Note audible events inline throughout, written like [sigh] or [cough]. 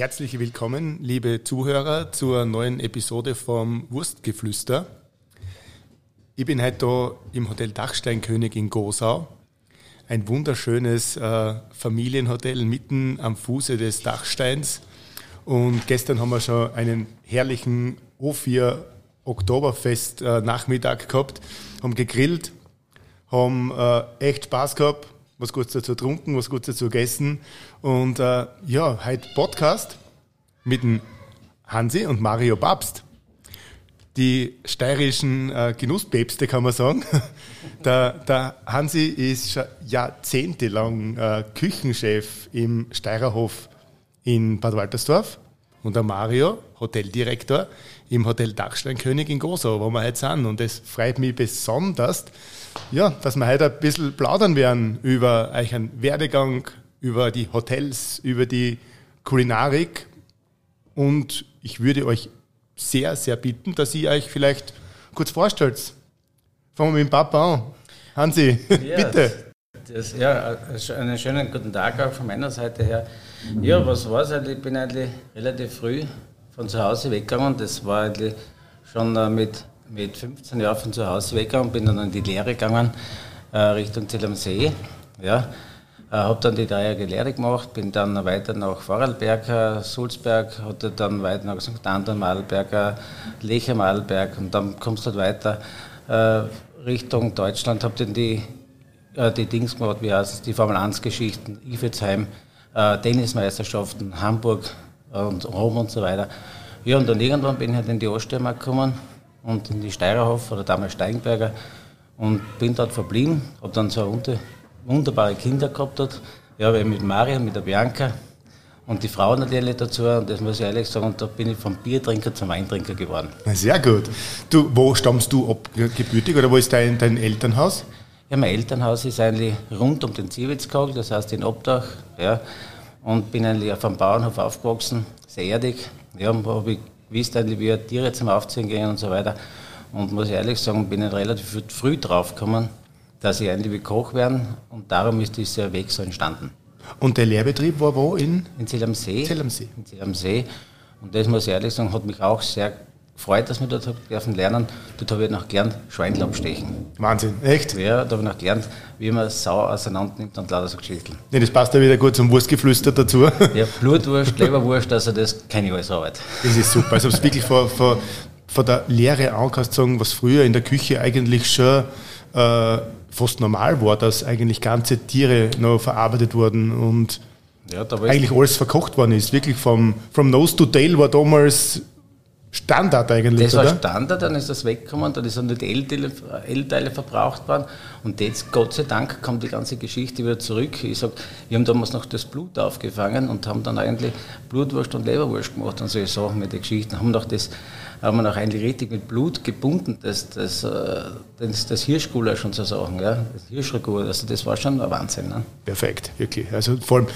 Herzlich willkommen, liebe Zuhörer, zur neuen Episode vom Wurstgeflüster. Ich bin heute da im Hotel Dachsteinkönig in Gosau. Ein wunderschönes äh, Familienhotel mitten am Fuße des Dachsteins. Und gestern haben wir schon einen herrlichen O4 Oktoberfest äh, gehabt, haben gegrillt, haben äh, echt Spaß gehabt, was Gutes dazu getrunken, was Gutes dazu gegessen. Und äh, ja, heute Podcast mit dem Hansi und Mario Babst. Die steirischen äh, Genusspäpste, kann man sagen. [laughs] Der, der Hansi ist jahrzehntelang äh, Küchenchef im Steirerhof in Bad Waltersdorf und der Mario, Hoteldirektor im Hotel Dachsteinkönig in Gosau, wo wir heute sind. Und es freut mich besonders, ja, dass wir heute ein bisschen plaudern werden über euch einen Werdegang, über die Hotels, über die Kulinarik. Und ich würde euch sehr, sehr bitten, dass ihr euch vielleicht kurz vorstellt. Fangen wir mit dem Papa an. Hansi, [laughs] ja, bitte. Das, ja, einen schönen guten Tag auch von meiner Seite her. Ja, was war es eigentlich? Ich bin eigentlich relativ früh von zu Hause weggegangen. Das war eigentlich schon äh, mit mit 15 Jahren von zu Hause weggegangen, bin dann in die Lehre gegangen, äh, Richtung Zell. Ja. Äh, habe dann die dreijährige Lehre gemacht, bin dann weiter nach Vorarlberg, äh, Sulzberg, hatte dann weiter nach St. Anton, Malberg, Lecher, Malberg und dann kommst du halt weiter äh, Richtung Deutschland, habe dann die, äh, die Dings gemacht, wie heißt es, die Formel 1 Geschichten, Ifelsheim, äh, Tennismeisterschaften, Hamburg und Rom und so weiter. Ja, und dann irgendwann bin ich halt in die Oststeiermark gekommen und in die Steirerhof oder damals Steigenberger und bin dort verblieben. Habe dann so wunderbare Kinder gehabt dort. Ja, mit Maria, mit der Bianca und die Frau natürlich dazu. Und das muss ich ehrlich sagen, und da bin ich vom Biertrinker zum Weintrinker geworden. Sehr gut. Du, wo stammst du ab gebürtig oder wo ist dein, dein Elternhaus? Ja, mein Elternhaus ist eigentlich rund um den Ziewitzkogel, das heißt in Obdach. Ja, und bin eigentlich auf einem Bauernhof aufgewachsen, sehr erdig. Ja, habe ich wie Tiere zum Aufziehen gehen und so weiter. Und muss ich ehrlich sagen, bin ich relativ früh drauf gekommen, dass ich eigentlich wie Koch werden und darum ist dieser Weg so entstanden. Und der Lehrbetrieb war wo? In, in Zell am See. Zell am See. In Zell am See. Und das muss ich ehrlich sagen, hat mich auch sehr gefreut, dass wir dort dürfen lernen. Dort habe ich noch gelernt, Schweinel abstechen. Wahnsinn, echt? Ja, da habe ich noch gelernt, wie man Sau auseinander nimmt und lauter so Geschichten. Ja, das passt ja wieder gut zum Wurstgeflüster dazu. [laughs] Ja, Blutwurst, Leberwurst, also das kenne ich alles Arbeit. Das ist super. Also es wirklich von, von, von der Lehre an kannst du sagen, was früher in der Küche eigentlich schon äh, fast normal war, dass eigentlich ganze Tiere noch verarbeitet wurden und ja, eigentlich alles verkocht worden ist. Wirklich vom from Nose to Tail war damals Standard eigentlich, Das war oder? Standard, dann ist das weggekommen, dann sind die L-Teile verbraucht worden und jetzt, Gott sei Dank, kommt die ganze Geschichte wieder zurück. Ich sag, wir haben damals noch das Blut aufgefangen und haben dann eigentlich Blutwurst und Leberwurst gemacht und solche Sachen mit den Geschichten. Haben noch das, haben wir noch eigentlich richtig mit Blut gebunden, das, das, äh, das, das Hirschgulasch und so Sachen, ja, das Hirschragout, also das war schon ein Wahnsinn. Ne? Perfekt, wirklich. Also vor allem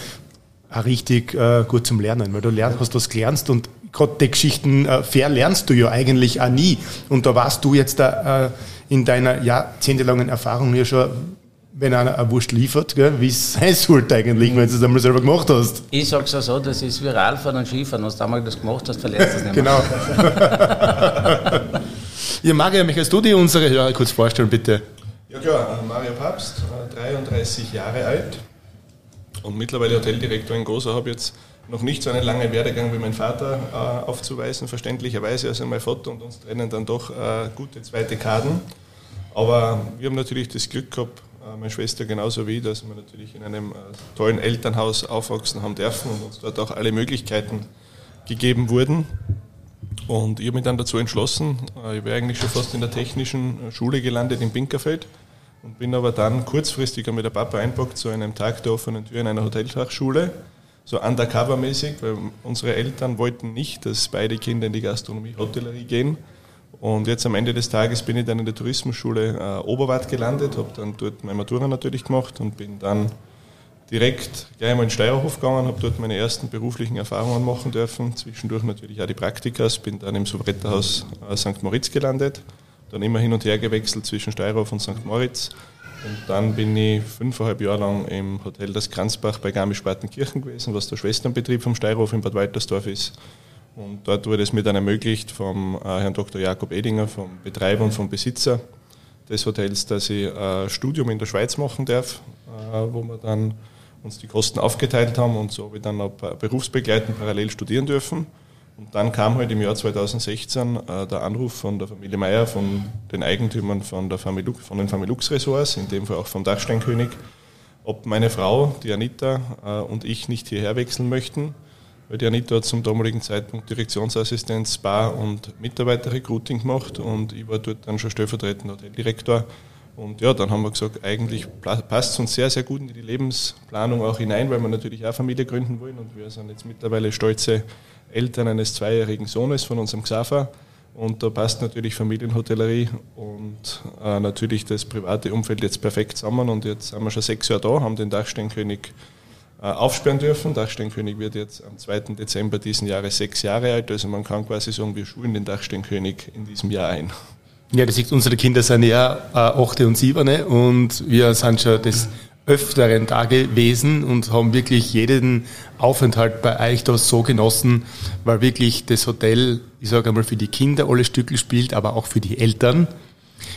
auch richtig äh, gut zum Lernen, weil du lernst, hast was gelernt und gerade die Geschichten äh, verlernst du ja eigentlich auch nie. Und da warst du jetzt da, äh, in deiner jahrzehntelangen Erfahrung ja schon, wenn einer eine Wurst liefert, wie es sein sollte eigentlich, wenn du es einmal selber gemacht hast. Ich sage es auch so, das ist wie Radfahren und Skifahren. Wenn du einmal das gemacht hast, verletzt es nicht mehr. Genau. [laughs] ja, Mario, möchtest du dir unsere Hörer kurz vorstellen, bitte? Ja klar, Mario Papst, 33 Jahre alt und mittlerweile Hoteldirektor in Gosa, habe jetzt noch nicht so einen langen Werdegang wie mein Vater äh, aufzuweisen, verständlicherweise. Also mein Vater und uns trennen dann doch äh, gute zwei Dekaden. Aber wir haben natürlich das Glück gehabt, äh, meine Schwester genauso wie, dass wir natürlich in einem äh, tollen Elternhaus aufwachsen haben dürfen und uns dort auch alle Möglichkeiten gegeben wurden. Und ich habe mich dann dazu entschlossen, äh, ich wäre eigentlich schon fast in der technischen Schule gelandet in Binkerfeld und bin aber dann kurzfristig mit der Papa einpackt zu einem Tag der offenen Tür in einer Hotelfachschule so undercover-mäßig, weil unsere Eltern wollten nicht, dass beide Kinder in die Gastronomie, Hotellerie gehen. Und jetzt am Ende des Tages bin ich dann in der Tourismusschule äh, Oberwart gelandet, habe dann dort meine Matura natürlich gemacht und bin dann direkt gleich einmal in Steierhof gegangen, habe dort meine ersten beruflichen Erfahrungen machen dürfen, zwischendurch natürlich auch die Praktikas, bin dann im Soubretta-Haus äh, St. Moritz gelandet, dann immer hin und her gewechselt zwischen Steierhof und St. Moritz Und dann bin ich fünfeinhalb Jahre lang im Hotel Das Kranzbach bei Garmisch-Partenkirchen gewesen, was der Schwesternbetrieb vom Steirhof in Bad Waltersdorf ist. Und dort wurde es mir dann ermöglicht vom äh, Herrn Dr. Jakob Edinger, vom Betreiber und vom Besitzer des Hotels, dass ich ein Studium in der Schweiz machen darf, äh, wo wir dann uns die Kosten aufgeteilt haben und so habe ich dann auch berufsbegleitend parallel studieren dürfen. Und dann kam halt im Jahr 2016 äh, der Anruf von der Familie Meier, von den Eigentümern von, der Familux, von den Familux Ressorts, in dem Fall auch vom Dachsteinkönig, ob meine Frau, die Anita, äh, und ich nicht hierher wechseln möchten. Weil die Anita hat zum damaligen Zeitpunkt Direktionsassistenz, Spa und Mitarbeiterrecruiting gemacht und ich war dort dann schon stellvertretender Hoteldirektor. Und ja, dann haben wir gesagt, eigentlich passt es uns sehr, sehr gut in die Lebensplanung auch hinein, weil wir natürlich auch Familie gründen wollen und wir sind jetzt mittlerweile stolze Eltern eines zweijährigen Sohnes von unserem Xaver. Und da passt natürlich Familienhotellerie und äh, natürlich das private Umfeld jetzt perfekt zusammen. Und jetzt sind wir schon sechs Jahre da, haben den Dachsteinkönig äh, aufsperren dürfen. Dachsteinkönig wird jetzt am 2. Dezember diesen Jahres sechs Jahre alt. Also man kann quasi sagen, wir schulen den Dachsteinkönig in diesem Jahr ein. Ja, das sieht, unsere Kinder sind ja äh, 8 und 7 und wir sind schon das öfteren da gewesen und haben wirklich jeden Aufenthalt bei euch da so genossen, weil wirklich das Hotel, ich sage einmal, für die Kinder alle Stücke spielt, aber auch für die Eltern.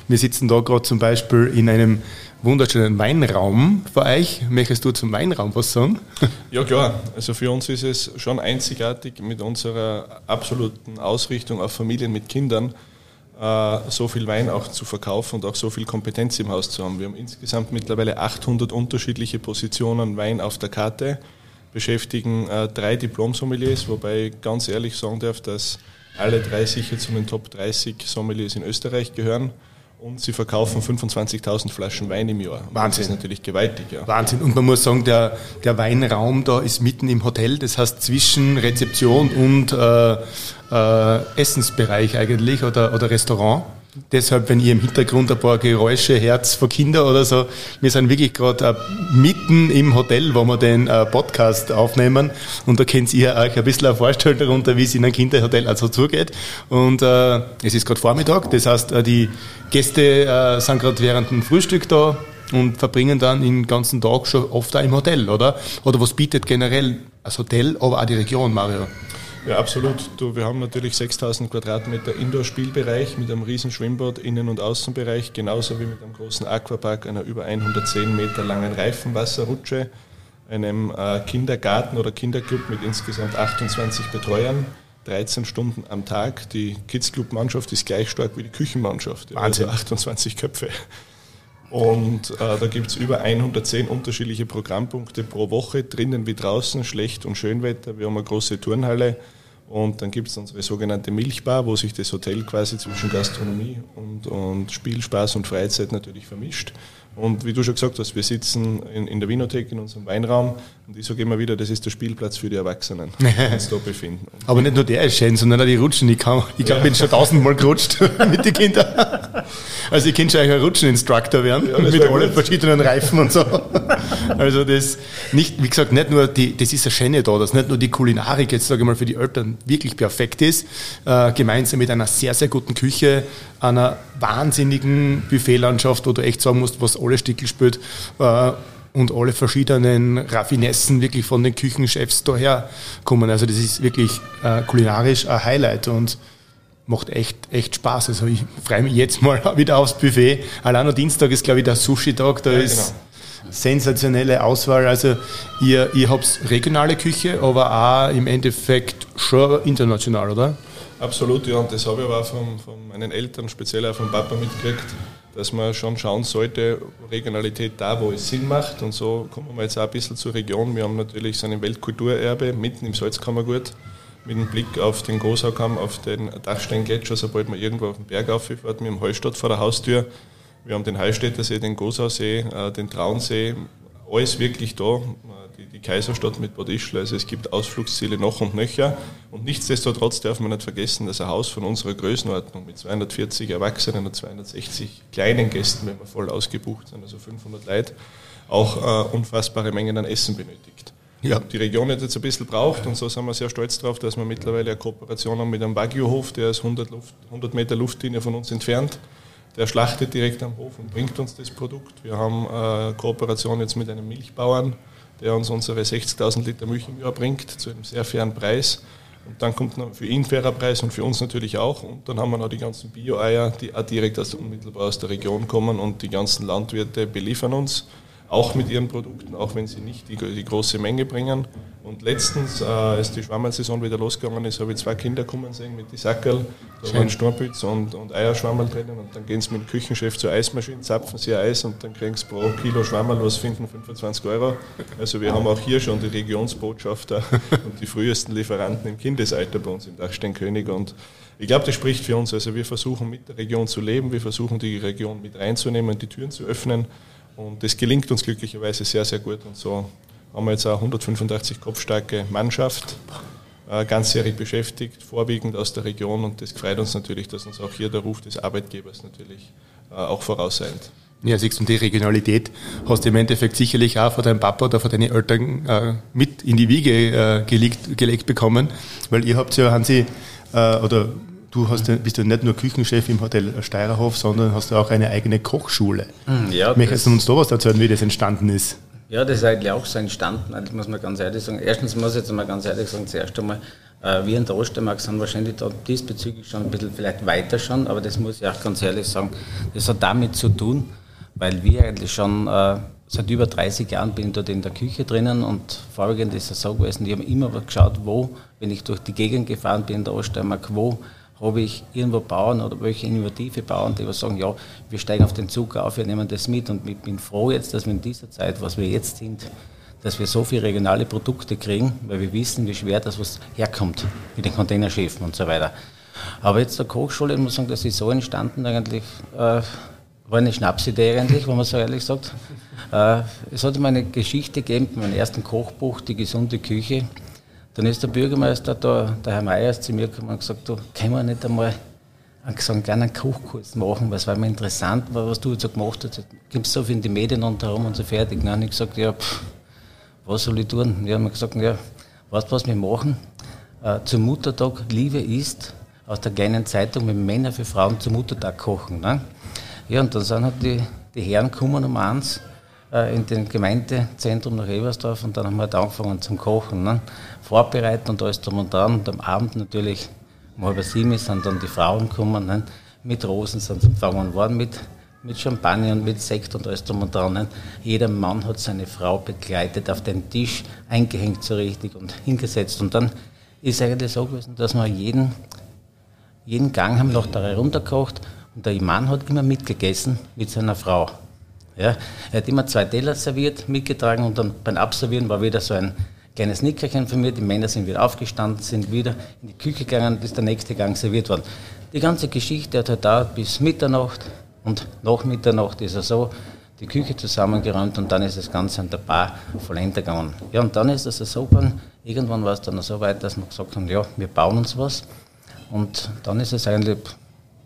Wir sitzen da gerade zum Beispiel in einem wunderschönen Weinraum für euch. Möchtest du zum Weinraum was sagen? [laughs] Ja klar, also für uns ist es schon einzigartig mit unserer absoluten Ausrichtung auf Familien mit Kindern so viel Wein auch zu verkaufen und auch so viel Kompetenz im Haus zu haben. Wir haben insgesamt mittlerweile 800 unterschiedliche Positionen Wein auf der Karte, beschäftigen äh, drei Diplom-Sommeliers, wobei ich ganz ehrlich sagen darf, dass alle drei sicher zu den Top 30 Sommeliers in Österreich gehören. Und sie verkaufen 25.000 Flaschen Wein im Jahr. Wahnsinn. Das ist natürlich gewaltig, ja. Wahnsinn. Und man muss sagen, der, der Weinraum da ist mitten im Hotel. Das heißt zwischen Rezeption und äh, äh, Essensbereich eigentlich oder, oder Restaurant. Deshalb, wenn ihr im Hintergrund ein paar Geräusche Herz von Kindern oder so, wir sind wirklich gerade äh, mitten im Hotel, wo wir den äh, Podcast aufnehmen und da könnt ihr euch ein bisschen vorstellen darunter, wie es in einem Kinderhotel also zugeht. Und äh, es ist gerade Vormittag, das heißt, äh, die Gäste äh, sind gerade während dem Frühstück da und verbringen dann den ganzen Tag schon oft auch im Hotel, oder? Oder was bietet generell das Hotel, aber auch die Region, Mario? Ja, absolut. Du, wir haben natürlich 6000 Quadratmeter Indoor-Spielbereich mit einem riesen Schwimmbad, Innen- und Außenbereich, genauso wie mit einem großen Aquapark, einer über 110 Meter langen Reifenwasserrutsche, einem äh, Kindergarten oder Kinderclub mit insgesamt 28 Betreuern. 13 Stunden am Tag. Die Kids Club Mannschaft ist gleich stark wie die Küchenmannschaft. Wahnsinn. Also 28 Köpfe. Und äh, da gibt es über 110 unterschiedliche Programmpunkte pro Woche, drinnen wie draußen, Schlecht- und Schönwetter. Wir haben eine große Turnhalle und dann gibt es unsere sogenannte Milchbar, wo sich das Hotel quasi zwischen Gastronomie und, und Spiel, Spaß und Freizeit natürlich vermischt. Und wie du schon gesagt hast, wir sitzen in, in der Winothek in unserem Weinraum und ich sage immer wieder, das ist der Spielplatz für die Erwachsenen, [laughs] die uns da befinden. Aber nicht nur der ist schön, sondern auch die Rutschen. Ich, kann, ich glaube, ich bin schon tausendmal gerutscht [laughs] mit den Kindern. Also ich könnte schon ein Rutscheninstructor werden, ja, mit allen verschiedenen Reifen und so. Also das nicht, wie gesagt, nicht nur die, das ist eine Schöne da, dass nicht nur die Kulinarik jetzt, sage ich mal, für die Eltern wirklich perfekt ist, äh, gemeinsam mit einer sehr, sehr guten Küche, einer wahnsinnigen Buffetlandschaft, wo du echt sagen musst, was alle Stickel spielt, äh, und alle verschiedenen Raffinessen wirklich von den Küchenchefs daher kommen. Also das ist wirklich äh, kulinarisch ein Highlight und macht echt, echt Spaß. Also ich freue mich jetzt mal [laughs] wieder aufs Buffet. Allein am Dienstag ist, glaube ich, der Sushi-Tag. Da ja, ist genau. sensationelle Auswahl. Also ihr, ihr habt regionale Küche, aber auch im Endeffekt schon international, oder? Absolut, ja. Und das habe ich aber auch von, von meinen Eltern, speziell auch vom Papa mitgekriegt dass man schon schauen sollte, Regionalität da, wo es Sinn macht. Und so kommen wir jetzt auch ein bisschen zur Region. Wir haben natürlich so ein Weltkulturerbe mitten im Salzkammergut mit dem Blick auf den Gosaukamm, auf den Dachsteingletscher, sobald man irgendwo auf den Berg auffährt, mit dem Heustadt vor der Haustür. Wir haben den Heilstädtersee, den Gosausee, äh, den Traunsee, alles wirklich da die, die Kaiserstadt mit Bad Ischl. Also es gibt Ausflugsziele noch und nöcher. Und nichtsdestotrotz darf man nicht vergessen, dass ein Haus von unserer Größenordnung mit 240 Erwachsenen und 260 kleinen Gästen, wenn wir voll ausgebucht sind, also 500 Leute, auch äh, unfassbare Mengen an Essen benötigt. Ja. Die Region hat jetzt ein bisschen braucht und so sind wir sehr stolz darauf, dass wir mittlerweile eine Kooperation haben mit einem Wagyu-Hof, der ist 100, Luft, 100 Meter Luftlinie von uns entfernt der schlachtet direkt am Hof und bringt uns das Produkt. Wir haben eine Kooperation jetzt mit einem Milchbauern, der uns unsere 60.000 Liter Milch im Jahr bringt, zu einem sehr fairen Preis. Und dann kommt noch für ihn fairer Preis und für uns natürlich auch. Und dann haben wir noch die ganzen Bio-Eier, die auch direkt aus, unmittelbar aus der Region kommen und die ganzen Landwirte beliefern uns auch mit ihren Produkten, auch wenn sie nicht die, die große Menge bringen. Und letztens, äh, als die Schwammersaison wieder losgegangen ist, habe ich zwei Kinder kommen sehen mit die Sackerl. Da waren Sturmpilz und, und Eierschwammerl drinnen. Und dann gehen sie mit dem Küchenchef zur Eismaschine, zapfen sie Eis und dann kriegen sie pro Kilo Schwammerl was finden, 25 Euro. Also wir haben auch hier schon die Regionsbotschafter [laughs] und die frühesten Lieferanten im Kindesalter bei uns im Dachsteinkönig. Und ich glaube, das spricht für uns. Also wir versuchen mit der Region zu leben, wir versuchen die Region mit reinzunehmen und die Türen zu öffnen. Und das gelingt uns glücklicherweise sehr, sehr gut. Und so haben wir jetzt auch 185 kopfstarke Mannschaft, äh, ganzjährig beschäftigt, vorwiegend aus der Region. Und das freut uns natürlich, dass uns auch hier der Ruf des Arbeitgebers natürlich äh, auch vorausseilt. Ja, siehst du, die Regionalität hast du im Endeffekt sicherlich auch von deinem Papa oder von deinen Eltern äh, mit in die Wiege äh, gelegt, gelegt bekommen, weil ihr habt ja, Hansi, äh, oder du hast, bist ja nicht nur Küchenchef im Hotel Steirerhof, sondern hast auch eine eigene Kochschule. Hm, ja, Möchtest du uns da was erzählen, wie das entstanden ist? Ja, das ist eigentlich auch so entstanden, eigentlich muss man ganz ehrlich sagen. Erstens muss ich jetzt mal ganz ehrlich sagen, zuerst einmal, äh, wir in der Ostermark sind wahrscheinlich da diesbezüglich schon ein bisschen vielleicht weiter schon, aber das muss ich auch ganz ehrlich sagen, das hat damit zu tun, weil wir eigentlich schon äh, seit über 30 Jahren bin ich dort in der Küche drinnen und vorwiegend ist es so gewesen, die haben immer geschaut, wo, wenn ich durch die Gegend gefahren bin in der Oststeiermark, wo habe ich irgendwo Bauern oder welche innovative Bauern, die sagen, ja, wir steigen auf den Zug auf, wir nehmen das mit und ich bin froh jetzt, dass wir in dieser Zeit, was wir jetzt sind, dass wir so viele regionale Produkte kriegen, weil wir wissen, wie schwer das was herkommt mit den Containerschiffen und so weiter. Aber jetzt der Kochschule, ich muss sagen, das ist so entstanden eigentlich, äh, war eine Schnapsidee eigentlich, wenn man so ehrlich sagt. Äh, es hat mir eine Geschichte gegeben, mein ersten Kochbuch, Die gesunde Küche. Dann ist der Bürgermeister da, der Herr Meyers, zu mir gekommen und gesagt, du, können wir nicht einmal einen, kleinen Kochkurs machen, weil es war mir interessant, was du jetzt so gemacht hast. Gibt es so viel in die Medien und darum und so fertig. Dann habe ich gesagt, ja, pff, was soll ich tun? Wir haben gesagt, ja, weißt du, was wir machen? Äh, zum Muttertag Liebe ist aus der kleinen Zeitung mit Männern für Frauen zum Muttertag kochen. Ne? Ja, und dann sind halt die, die Herren gekommen um eins in den Gemeindezentrum nach Ebersdorf und dann haben wir halt angefangen zum Kochen. Ne? Vorbereiten und alles drum und dran. Und am Abend natürlich um halb sieben sind dann die Frauen gekommen, ne? mit Rosen sind sie empfangen worden, mit, mit Champagner und mit Sekt und alles drum und dran. Ne? Jeder Mann hat seine Frau begleitet, auf den Tisch eingehängt so richtig und hingesetzt. Und dann ist eigentlich so gewesen, dass wir jeden, jeden Gang haben noch da heruntergekocht und der Mann hat immer mitgegessen mit seiner Frau. Ja, er hat immer zwei Teller serviert, mitgetragen und dann beim Abservieren war wieder so ein kleines Nickerchen für mich. Die Männer sind wieder aufgestanden, sind wieder in die Küche gegangen, bis der nächste Gang serviert worden. Die ganze Geschichte hat halt dauert bis Mitternacht und nach Mitternacht ist er so die Küche zusammengeräumt und dann ist das Ganze an der Bar vollendet gegangen. Ja, und dann ist es so, irgendwann war es dann so weit, dass wir gesagt haben, ja, wir bauen uns was. Und dann ist es eigentlich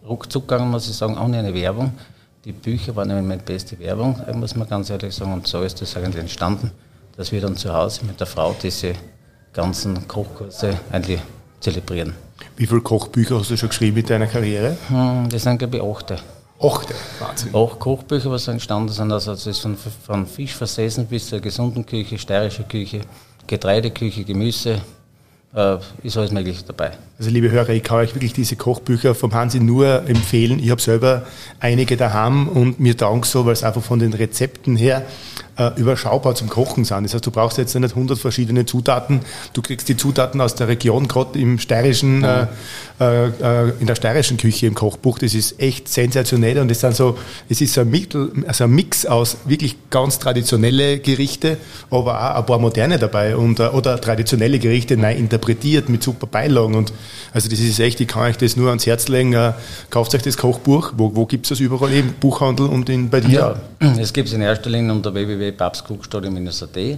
ruckzuck gegangen, muss ich sagen, ohne eine Werbung. Die Bücher waren nämlich meine beste Werbung, muss man ganz ehrlich sagen. Und so ist das eigentlich entstanden, dass wir dann zu Hause mit der Frau diese ganzen Kochkurse eigentlich zelebrieren. Wie viele Kochbücher hast du schon geschrieben in deiner Karriere? Hm, das sind, glaube ich, achte. Achte, Wahnsinn. Acht Kochbücher, was entstanden sind. Also, es ist von, von Fischversessen bis zur gesunden Küche, steirische Küche, Getreideküche, Gemüse, äh, ist alles Mögliche dabei. Also liebe Hörer, ich kann euch wirklich diese Kochbücher vom Hansi nur empfehlen. Ich habe selber einige daheim und mir taugen so, weil es einfach von den Rezepten her äh, überschaubar zum Kochen sind. Das heißt, du brauchst jetzt nicht 100 verschiedene Zutaten. Du kriegst die Zutaten aus der Region, gerade im steirischen, äh, äh, in der steirischen Küche im Kochbuch. Das ist echt sensationell und es sind so, es ist so ein, Mittel, also ein Mix aus wirklich ganz traditionelle Gerichte, aber auch ein paar moderne dabei und, äh, oder traditionelle Gerichte neu interpretiert mit super Beilagen und also das ist echt, ich kann euch das nur ans Herz legen. Äh, kauft euch das Kochbuch. Wo, wo gibt es das überall? Im Buchhandel und in, bei dir? Ja, es gibt es in erster Linie unter www.papstkuchstadion-at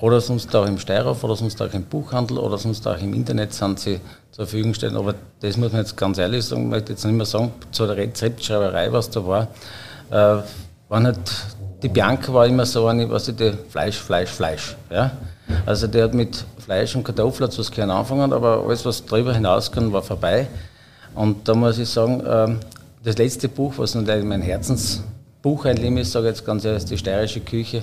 oder sonst auch im Steirhof oder sonst auch im Buchhandel oder sonst auch im Internet sind sie zur Verfügung gestellt. Aber das muss man jetzt ganz ehrlich sagen, ich möchte jetzt nicht mehr sagen, zu der Rezeptschreiberei, was da war, äh, war nicht, die Bianca war immer so eine, was ich, die Fleisch, Fleisch, Fleisch. Ja? Also der hat mit Fleisch und Kartoffeln was gerne anfangen, aber alles, was darüber hinausging, war vorbei. Und da muss ich sagen, ähm, das letzte Buch, was nun mein Herzensbuch ein ist, sage ich jetzt ganz ehrlich, die steirische Küche.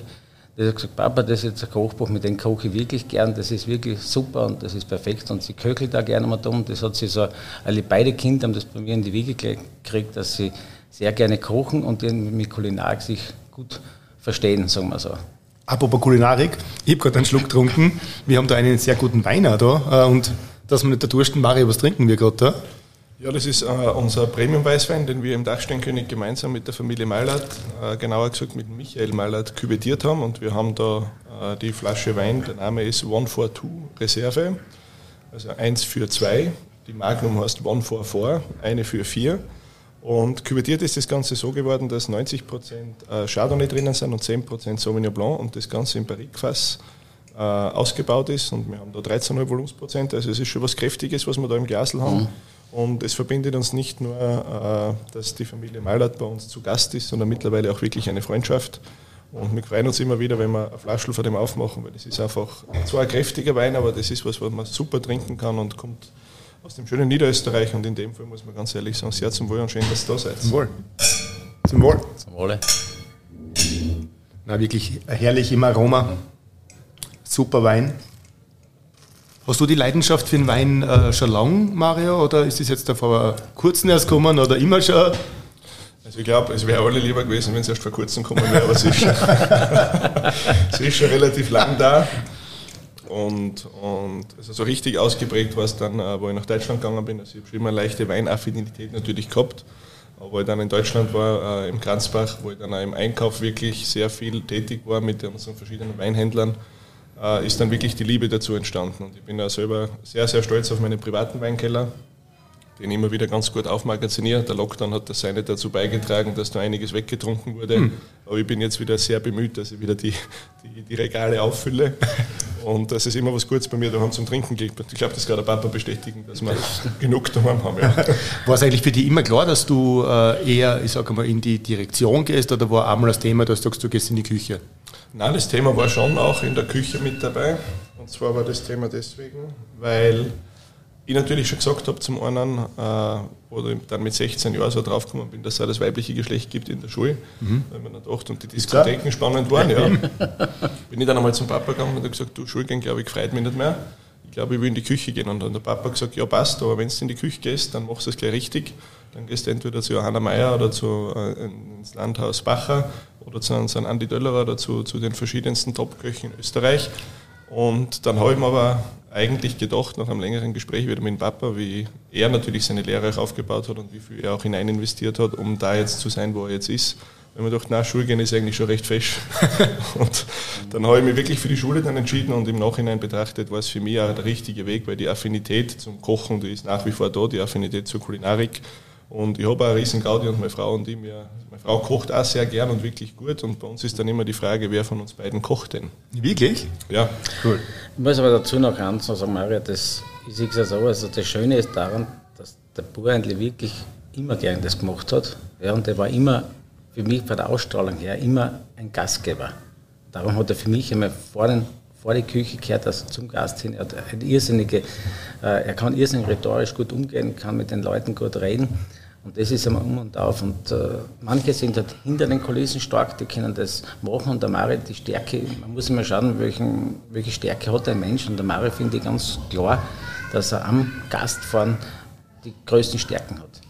Der hat gesagt, Papa, das ist jetzt ein Kochbuch, mit dem koche ich wirklich gern, das ist wirklich super und das ist perfekt. Und sie köchelt da gerne mal um. Das hat sie so, alle beide Kinder haben das bei mir in die Wiege gekriegt, dass sie sehr gerne kochen und mit Kulinarik sich gut verstehen, sagen wir so. Apropos Kulinarik, ich habe gerade einen Schluck getrunken. Wir haben da einen sehr guten Weiner da äh, und dass wir nicht der Dursten Mario was trinken wir gerade da. Ja, das ist äh, unser Premium-Weißwein, den wir im Dachsteinkönig gemeinsam mit der Familie Mallert, äh, genauer gesagt mit Michael Mallert, küvettiert haben. Und wir haben da äh, die Flasche Wein, der Name ist One for Two Reserve, also eins für zwei. Die Magnum heißt One for Four, eine für vier. Und küvettiert ist das Ganze so geworden, dass 90% äh, Chardonnay drinnen sind und 10% Sauvignon Blanc und das Ganze im Barrique-Fass äh, ausgebaut ist. Und wir haben da 13,5 Volumensprozent, also es ist schon was Kräftiges, was wir da im Glasl haben. Mhm. Und es verbindet uns nicht nur, äh, dass die Familie Mallert bei uns zu Gast ist, sondern mittlerweile auch wirklich eine Freundschaft. Und wir freuen uns immer wieder, wenn wir eine Flasche von dem aufmachen, weil das ist einfach zwar ein kräftiger Wein, aber das ist was, was man super trinken kann und kommt aus dem schönen Niederösterreich. Und in dem Fall muss man ganz ehrlich sagen, sehr zum Wohl und schön, dass ihr da seid. Zum Wohl. Zum Wohl. Zum Wohle. Na, wirklich herrlich im Aroma. Super Wein. Hast du die Leidenschaft für den Wein äh, schon lang, Mario, oder ist das jetzt vor kurzem erst gekommen oder immer schon? Also ich glaube, es wäre alle lieber gewesen, wenn es erst vor kurzem gekommen wäre, aber es ist, schon, [laughs] es ist schon relativ lang da. Und, und also so richtig ausgeprägt war es dann, äh, wo ich nach Deutschland gegangen bin. Also ich habe schon immer eine leichte Weinaffinität natürlich gehabt. Aber wo ich dann in Deutschland war, äh, im Kranzbach, wo ich dann auch im Einkauf wirklich sehr viel tätig war mit unseren verschiedenen Weinhändlern, äh, ist dann wirklich die Liebe dazu entstanden. Und ich bin da selber sehr, sehr stolz auf meinen privaten Weinkeller, den ich immer wieder ganz gut aufmagaziniere. Der Lockdown hat das seine dazu beigetragen, dass da einiges weggetrunken wurde. Hm. Aber ich bin jetzt wieder sehr bemüht, dass ich wieder die, die, die Regale auffülle. Und dass es immer was Gutes bei mir daheim zum Trinken gibt. Ich glaube, das kann der Papa bestätigen, dass wir genug daheim haben. Ja. [laughs] War es eigentlich für dich immer klar, dass du äh, eher, ich sage mal, in die Direktion gehst oder war einmal das Thema, dass du sagst, du gehst in die Küche? Nein, das Thema war schon auch in der Küche mit dabei. Und zwar war das Thema deswegen, weil ich natürlich schon gesagt habe zum einen, äh, oder dann mit 16 Jahren so draufgekommen bin, dass es auch das weibliche Geschlecht gibt in der Schule, mhm. weil man dann dachte, und die Diskotheken spannend waren. Ja. [laughs] bin ich dann einmal zum Papa gegangen und habe gesagt, du Schulgehen, glaube ich, freut mich nicht mehr. Ich glaube, ich will in die Küche gehen. Und dann hat der Papa gesagt, ja passt, aber wenn du in die Küche gehst, dann machst du es gleich richtig. Dann gehst du entweder zu Johanna Meyer oder zu, äh, ins Landhaus Bacher oder zu, zu Andi Döllerer oder zu, zu den verschiedensten Top-Köchen in Österreich. Und dann habe ich mir aber eigentlich gedacht, nach einem längeren Gespräch wieder mit dem Papa, wie er natürlich seine Lehre auch aufgebaut hat und wie viel er auch hinein investiert hat, um da jetzt zu sein, wo er jetzt ist. Wenn man dachte, na, Schulgehen ist eigentlich schon recht fesch. [laughs] und dann habe ich mich wirklich für die Schule dann entschieden und im Nachhinein betrachtet war es für mich auch der richtige Weg, weil die Affinität zum Kochen, die ist nach wie vor da, die Affinität zur Kulinarik und ich habe auch eine riesen Gaudi und meine Frau und ich, mir, meine Frau kocht auch sehr gern und wirklich gut. Und bei uns ist dann immer die Frage, wer von uns beiden kocht denn? Wirklich? Ja. Cool. Ich muss aber dazu noch eins sagen, Mario, das, ich sehe es ja so, also das Schöne ist daran, dass der Bauer eigentlich wirklich immer gern das gemacht hat. Ja, und er war immer, für mich von der Ausstrahlung her, immer ein Gastgeber. Darum hat er für mich immer vorne vor die Küche gehört, also zum Gast hin. Er, hat eine irrsinnige, äh, er kann irrsinnig rhetorisch gut umgehen, kann mit den Leuten gut reden. Und das ist einmal um und auf. Und äh, manche sind halt hinter den Kulissen stark, die können das machen. Und der Mari, die Stärke, man muss immer schauen, welchen, welche Stärke hat ein Mensch. Und der Mari finde ich ganz klar, dass er am Gast vorn die größten Stärken hat.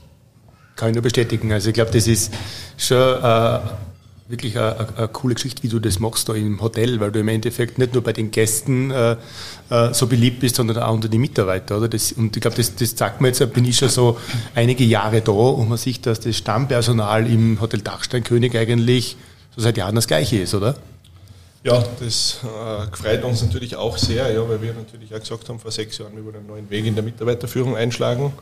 Kann ich nur bestätigen. Also ich glaube, das ist schon äh, wirklich eine, eine, coole Geschichte, wie du das machst da im Hotel, weil du im Endeffekt nicht nur bei den Gästen äh, äh, so beliebt bist, sondern auch unter den Mitarbeitern. Oder? Das, und ich glaube, das, das sagt mir jetzt, bin ich schon so einige Jahre da und man sieht, dass das Stammpersonal im Hotel Dachsteinkönig eigentlich so seit Jahren das gleiche ist, oder? Ja, das äh, freut uns natürlich auch sehr, ja, weil wir natürlich auch gesagt haben, vor sechs Jahren, wir wollen einen neuen Weg in der Mitarbeiterführung einschlagen.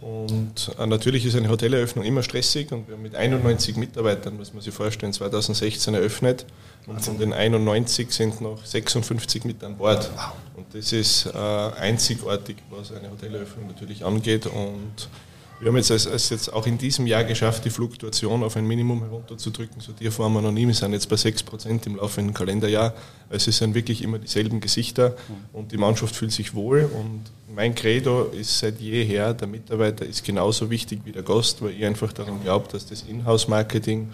Und äh, natürlich ist eine Hoteleröffnung immer stressig und wir haben mit 91 Mitarbeitern, muss man sich vorstellen, 2016 eröffnet. Und von den 91 sind noch 56 mit an Bord. Und das ist äh, einzigartig, was eine Hoteleröffnung natürlich angeht. Und Wir haben jetzt, es jetzt auch in diesem Jahr geschafft, die Fluktuation auf ein Minimum herunterzudrücken. So tief waren wir noch nie. Wir sind jetzt bei 6% im laufenden Kalenderjahr. Also es sind wirklich immer dieselben Gesichter und die Mannschaft fühlt sich wohl. Und mein Credo ist seit jeher, der Mitarbeiter ist genauso wichtig wie der Gast, weil ich einfach daran glaube, dass das Inhouse-Marketing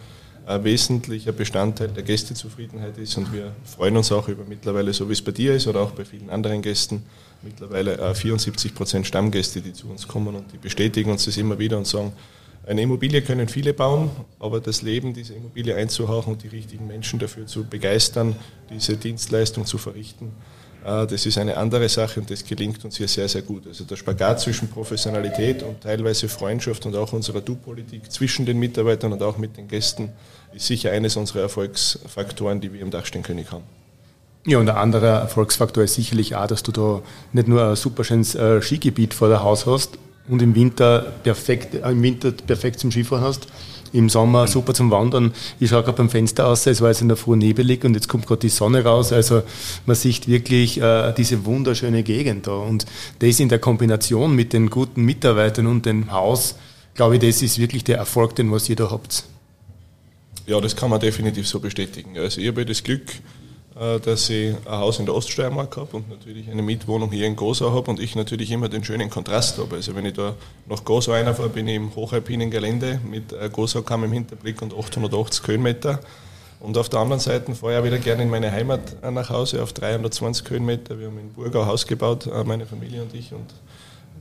ein wesentlicher Bestandteil der Gästezufriedenheit ist. Und wir freuen uns auch über mittlerweile, so wie es bei dir ist oder auch bei vielen anderen Gästen, mittlerweile 74 Prozent Stammgäste, die zu uns kommen und die bestätigen uns das immer wieder und sagen, eine Immobilie können viele bauen, aber das Leben, diese Immobilie einzuhauchen und die richtigen Menschen dafür zu begeistern, diese Dienstleistung zu verrichten, äh, das ist eine andere Sache und das gelingt uns hier sehr, sehr gut. Also der Spagat zwischen Professionalität und teilweise Freundschaft und auch unserer Du-Politik zwischen den Mitarbeitern und auch mit den Gästen ist sicher eines unserer Erfolgsfaktoren, die wir im Dachsteinkönig haben. Ja, und ein anderer Erfolgsfaktor ist sicherlich auch, dass du da nicht nur ein super schönes äh, Skigebiet vor der Haus hast und im Winter perfekt, äh, im Winter perfekt zum Skifahren hast, im Sommer super zum Wandern. Ich schaue gerade beim Fenster aus, es war jetzt in der Früh nebelig und jetzt kommt gerade die Sonne raus. Also man sieht wirklich äh, diese wunderschöne Gegend da. Und das in der Kombination mit den guten Mitarbeitern und dem Haus, glaube ich, das ist wirklich der Erfolg, den was ihr da habt. Ja, das kann man definitiv so bestätigen. Also ich habe das Glück, dass ich ein Haus in der Oststeiermark habe und natürlich eine Mietwohnung hier in Gosau habe und ich natürlich immer den schönen Kontrast habe. Also wenn ich da nach Gosau reinfahre, bin ich im hochalpinen Gelände mit Gosau-Kamm im Hinterblick und 880 Höhenmeter. Und auf der anderen Seite fahre ich auch wieder gerne in meine Heimat nach Hause auf 320 Höhenmeter. Wir haben in Burgau Haus gebaut, äh, meine Familie und ich. Und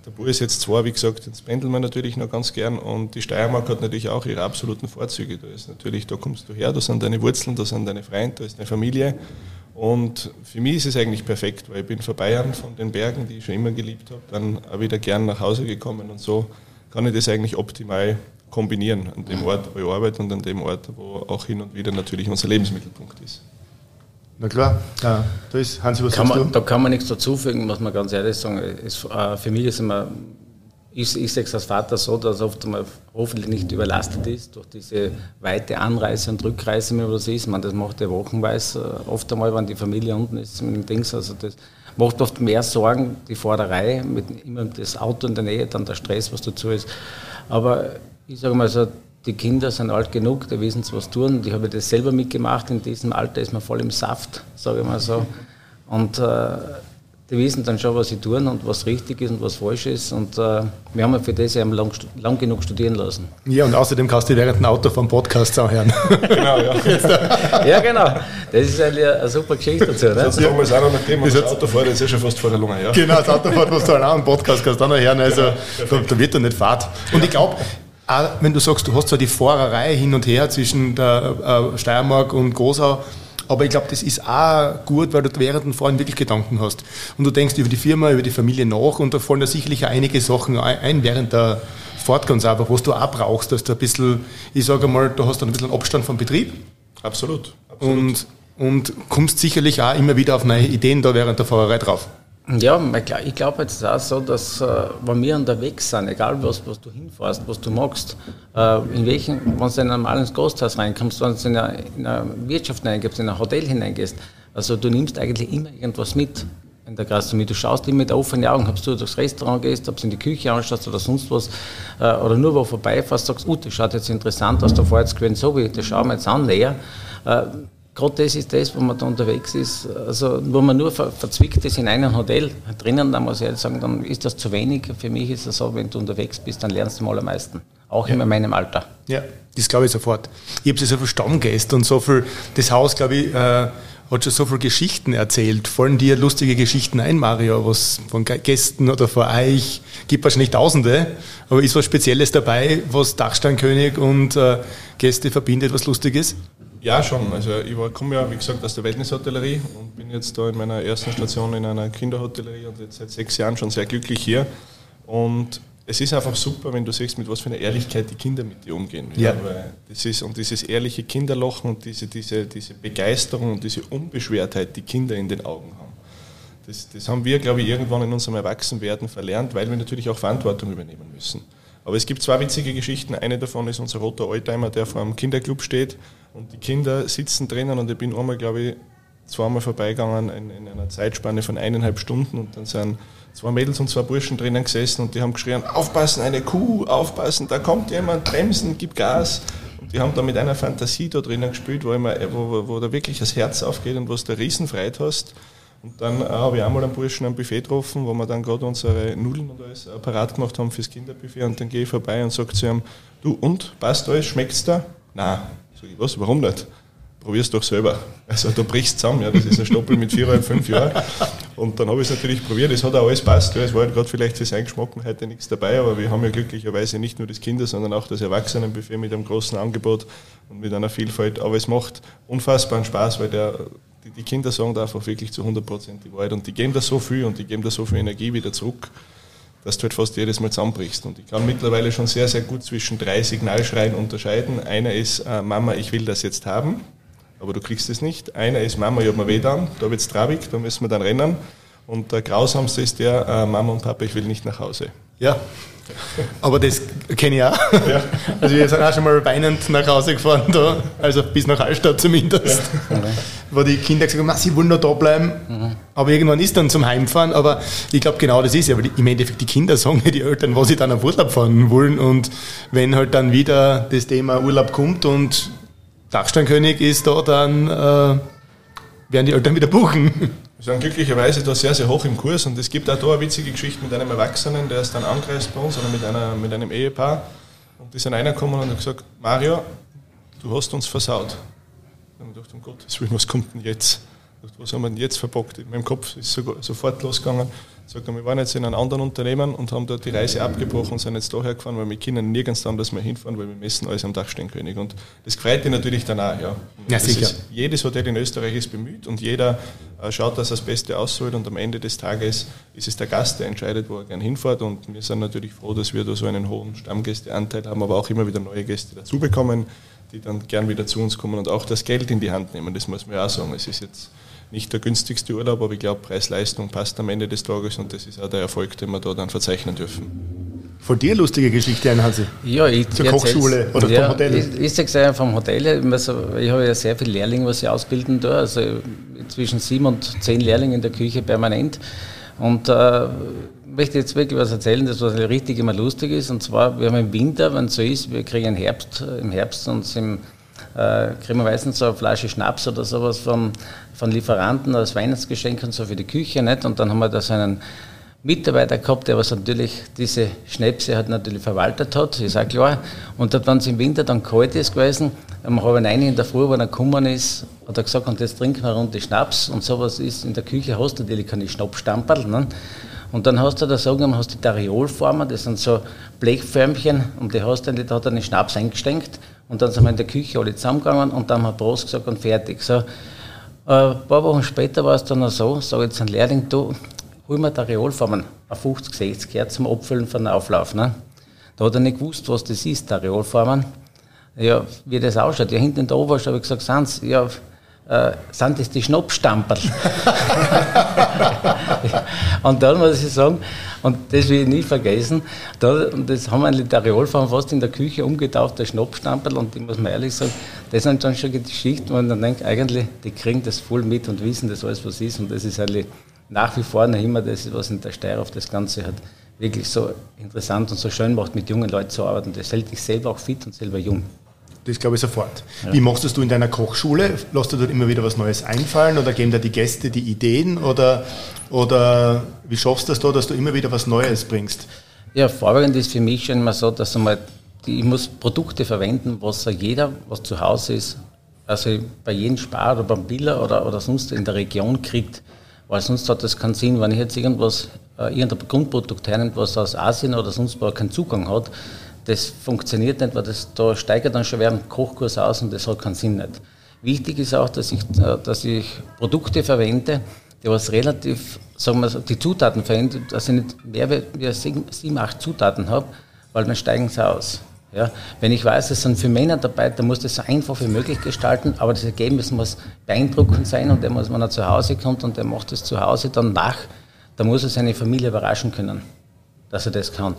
der Bur ist jetzt zwar, wie gesagt, jetzt pendeln wir natürlich noch ganz gern und die Steiermark hat natürlich auch ihre absoluten Vorzüge. Da ist natürlich, da kommst du her, da sind deine Wurzeln, da sind deine Freunde, da ist deine Familie. Und für mich ist es eigentlich perfekt, weil ich bin von Bayern, von den Bergen, die ich schon immer geliebt habe, dann auch wieder gern nach Hause gekommen und so kann ich das eigentlich optimal kombinieren an dem Ort, wo ich arbeite und an dem Ort, wo auch hin und wieder natürlich unser Lebensmittelpunkt ist. Na klar, ja, da ist Hansi, was kann man, Da kann man nichts dazufügen, muss man ganz ehrlich sagen. Es, äh, für mich ist immer, ich, ich sehe es als Vater so, dass oft einmal hoffentlich nicht überlastet ist durch diese weite Anreise und Rückreise, wie das ist. Man, das macht ja wochenweise äh, oft einmal, wenn die Familie unten ist mit dem Dings. Also das macht oft mehr Sorgen, die Fahrerei, mit immer das Auto in der Nähe, dann der Stress, was dazu ist. Aber ich sage mal so, die Kinder sind alt genug, die wissen was tun. Ich habe das selber mitgemacht. In diesem Alter ist man voll im Saft, sage ich mal so. Und äh, die wissen dann schon, was sie tun und was richtig ist und was falsch ist. Und äh, wir haben für das eben lang, lang, genug studieren lassen. Ja, und außerdem kannst du während dem Auto vom Podcast auch hören. [laughs] genau, ja. [laughs] ja, genau. Das ist eigentlich eine super Geschichte dazu. Ne? Das damals auch noch mit dem, das Auto fährt, ist ja schon fast vor der Lunge. Ja. Genau, das Auto fährt, was du auch einen Podcast kannst du auch noch hören. Also, genau, da, da, wird doch nicht Fahrt. Und ich glaube, auch wenn du sagst, du hast zwar die Fahrerei hin und her zwischen der äh, Steiermark und Gosau, aber ich glaube, das ist auch gut, weil du während dem Fahren wirklich Gedanken hast. Und du denkst über die Firma, über die Familie nach und da fallen da sicherlich einige Sachen ein während der Fahrt ganz einfach, was du auch brauchst, dass du ein bisschen, ich sage mal, du hast dann ein bisschen Abstand vom Betrieb. Absolut. absolut. Und, und kommst sicherlich auch immer wieder auf neue Ideen da während der Fahrerei drauf. Ja, ich glaube jetzt auch so, dass äh, wenn wir unterwegs sind, egal was, was du hinfährst, was du magst, äh, in welchen, wenn du in ein normales Gasthaus reinkommst, wenn du in eine, in eine Wirtschaft hineingehst, in ein Hotel hineingehst, also du nimmst eigentlich immer irgendwas mit in der Gastronomie. Du schaust immer mit offenen Augen, ob du durchs Restaurant gehst, ob du in die Küche anschaust oder sonst was, äh, oder nur wo vorbeifährst, sagst, uh, das schaut jetzt interessant aus, da fahrt jetzt gewesen so wie, das schauen wir jetzt an näher. Gerade das ist das, wo man da unterwegs ist, also wo man nur ver verzwickt ist in einem Hotel drinnen, dann muss ich ehrlich sagen, dann ist das zu wenig. Für mich ist es so, wenn du unterwegs bist, dann lernst du mal am meisten. Auch ja. in meinem Alter. Ja, das glaube ich sofort. Ich habe so viel Stammgäste und so viel, das Haus, glaube ich, äh, hat schon so viele Geschichten erzählt. Fallen dir lustige Geschichten ein, Mario, was von Gästen oder von euch? Gibt wahrscheinlich Tausende, aber ist was Spezielles dabei, was Dachsteinkönig und äh, Gäste verbindet, was lustig ist? Ja, schon. Also ich war, komme ja, wie gesagt, aus der Wellnesshotellerie und bin jetzt da in meiner ersten Station in einer Kinderhotellerie und jetzt seit sechs Jahren schon sehr glücklich hier. Und es ist einfach super, wenn du siehst, mit was für einer Ehrlichkeit die Kinder mit dir umgehen. Ja. ja weil das ist, und dieses ehrliche Kinderlochen und diese, diese, diese Begeisterung und diese Unbeschwertheit, die Kinder in den Augen haben. Das, das haben wir, glaube ich, irgendwann in unserem Erwachsenwerden verlernt, weil wir natürlich auch Verantwortung übernehmen müssen. Aber es gibt zwei witzige Geschichten. Eine davon ist unser roter Oldtimer, der vor einem Kinderclub steht und die Kinder sitzen drinnen und ich bin einmal, glaube ich, zweimal vorbeigegangen in, in, einer Zeitspanne von eineinhalb Stunden und dann sind zwei Mädels und zwei Burschen drinnen gesessen und die haben geschrien, aufpassen, eine Kuh, aufpassen, da kommt jemand, bremsen, gib Gas. Und die haben da mit einer Fantasie da drinnen gespielt, wo, immer, wo, wo da wirklich das Herz aufgeht und wo du Riesenfreude hast. Und dann äh, habe ich einmal einen Burschen am Buffet getroffen, wo wir dann gerade unsere Nudeln und alles parat gemacht haben fürs Kinderbuffet. Und dann gehe ich vorbei und sage zu ihm, du und, passt alles, schmeckt's da? Nein. Sag ich, was, warum nicht? Probier's doch selber. Also da brichst zusammen, ja, das ist ein Stoppel mit viereinhalb, fünf Jahren. Und dann habe ich es natürlich probiert, es hat auch alles passt. Ja. Es war halt gerade vielleicht für seinen Geschmack heute nichts dabei, aber wir haben ja glücklicherweise nicht nur das Kinder, sondern auch das Erwachsenenbuffet mit einem großen Angebot und mit einer Vielfalt. Aber es macht unfassbaren Spaß, weil der die, die Kinder sagen da einfach wirklich zu 100 Prozent die Wahrheit und die geben da so viel und die geben da so viel Energie wieder zurück, dass du halt fast jedes Mal zusammenbrichst. Und ich kann mittlerweile schon sehr, sehr gut zwischen drei Signalschreien unterscheiden. Einer ist, äh, Mama, ich will das jetzt haben, aber du kriegst es nicht. Einer ist, Mama, ich habe mir weh dann, da wird es trabig, da müssen wir dann rennen. Und der grausamste ist der, äh, Mama und Papa, ich will nicht nach Hause. Ja, aber das kenne ich auch. Ja. Also wir sind auch schon mal weinend nach Hause gefahren da, also bis nach Hallstatt zumindest. Ja. Wo die Kinder gesagt haben, sie wollen noch da bleiben. Mhm. Aber irgendwann ist dann zum Heimfahren. Aber ich glaube genau das ist ja, weil im Endeffekt die Kinder sagen ja die Eltern, was sie dann auf Urlaub fahren wollen. Und wenn halt dann wieder das Thema Urlaub kommt und Dachsteinkönig ist da, dann äh, werden die Eltern wieder buchen. Wir sind glücklicherweise da sehr, sehr hoch im Kurs und es gibt auch da eine witzige Geschichte mit einem Erwachsenen, der ist dann angereist bei uns oder mit, einer, mit einem Ehepaar und die sind reingekommen und haben gesagt, Mario, du hast uns versaut. Und ich dachte, um Gottes Willen, was kommt denn jetzt? Was haben wir denn jetzt verbockt? In meinem Kopf ist sofort losgegangen. Sagt wir waren jetzt in einem anderen Unternehmen und haben dort die Reise abgebrochen und sind jetzt daher gefahren, weil wir können nirgends anders mehr hinfahren, weil wir messen alles am Dachsteinkönig. Und das freut dich natürlich danach, ja. ja sicher. Ist, jedes Hotel in Österreich ist bemüht und jeder äh, schaut, dass er das Beste ausholt und am Ende des Tages ist es der Gast, der entscheidet, wo er gern hinfährt und wir sind natürlich froh, dass wir da so einen hohen Stammgästeanteil haben, aber auch immer wieder neue Gäste dazu bekommen, die dann gern wieder zu uns kommen und auch das Geld in die Hand nehmen, das muss man ja auch sagen. Es ist jetzt nicht der günstigste Urlaub, aber ich glaube, Preis-Leistung passt am Ende des Tages und das ist auch der Erfolg, den wir da dann verzeichnen dürfen. Von dir lustige Geschichte ein, Hansi? Ja, ich Zur Kochschule oder ja, vom Hotel? Ich, ich sage es vom Hotel. Ich habe ja sehr viele Lehrlinge, was ich ausbilden da, also zwischen sieben und zehn Lehrlinge in der Küche permanent. Und äh, möchte jetzt wirklich was erzählen, das was richtig immer lustig ist. Und zwar, wir haben im Winter, wenn es so ist, wir kriegen Herbst, im Herbst und im äh, kriegen wir meistens so eine Flasche Schnaps oder sowas vom, von Lieferanten als Weihnachtsgeschenk und so für die Küche. Nicht? Und dann haben wir da so einen Mitarbeiter gehabt, der was natürlich diese Schnäpse hat natürlich verwaltet hat, ist auch klar. Und wenn es im Winter dann kalt ist gewesen, um halb neun in der Früh, wenn er gekommen ist, hat er gesagt, und jetzt trinken wir eine Runde Schnaps und sowas ist in der Küche, hast du natürlich keine Schnappstamperl. Ne? Und dann hast du da sagen, hast die Dariolformen, das sind so Blechförmchen und die hast dann, da hat er einen Schnaps eingesteckt und dann sind wir in der Küche alle zusammengegangen und dann haben wir Prost gesagt und fertig. So, ein paar Wochen später war es dann so, sage jetzt ein Lehrling, du, hol mir Dariolformen, auf 50, 60 Hertz zum Abfüllen von Auflauf. Ne? Da hat er nicht gewusst, was das ist, Dariolformen. Ja, wie das ausschaut. Ja, hinten in der Oberst habe ich gesagt, Sans, ja, äh, sind das die Schnappstamperl. [laughs] und dann muss ich sagen, und das will ich nie vergessen, da, und das haben wir in der Areolfarm fast in der Küche umgetauft, der Schnappstamperl, und ich muss mir ehrlich sagen, das sind dann schon Geschichten, wo man dann denkt, eigentlich, die kriegen das voll mit und wissen das alles, was ist, und das ist eigentlich nach wie vor noch immer das, was in der Steirauf das Ganze hat wirklich so interessant und so schön macht, mit jungen Leuten zu arbeiten. Das hält dich selber auch fit und selber jung. Das glaube ich sofort. Ja. Wie machst du in deiner Kochschule? Lässt du dort immer wieder was Neues einfallen oder geben da die Gäste die Ideen oder, oder wie schaffst du das da, dass du immer wieder was Neues bringst? Ja, vorwiegend ist für mich schon immer so, dass einmal die, ich muss Produkte verwenden, was jeder, was zu Hause ist, also bei jedem Spar oder beim Biller oder, oder sonst in der Region kriegt. Weil sonst hat das keinen Sinn, wenn ich jetzt irgendwas, äh, irgendein Grundprodukt hernimmt, was aus Asien oder sonst wo keinen Zugang hat, das funktioniert nicht, weil das, da steigert dann schon während Kochkurs aus und das hat keinen Sinn nicht. Wichtig ist auch, dass ich, äh, dass ich Produkte verwende, die was relativ, sagen wir, die Zutaten verwende, dass ich nicht mehr wie sieben, acht Zutaten habe, weil dann steigen sie aus. Ja, wenn ich weiß, es sind für Männer dabei, dann muss das so einfach wie möglich gestalten, aber das Ergebnis muss beeindruckend sein und wenn er zu Hause kommt und der macht das zu Hause dann nach, dann muss er seine Familie überraschen können, dass er das kann.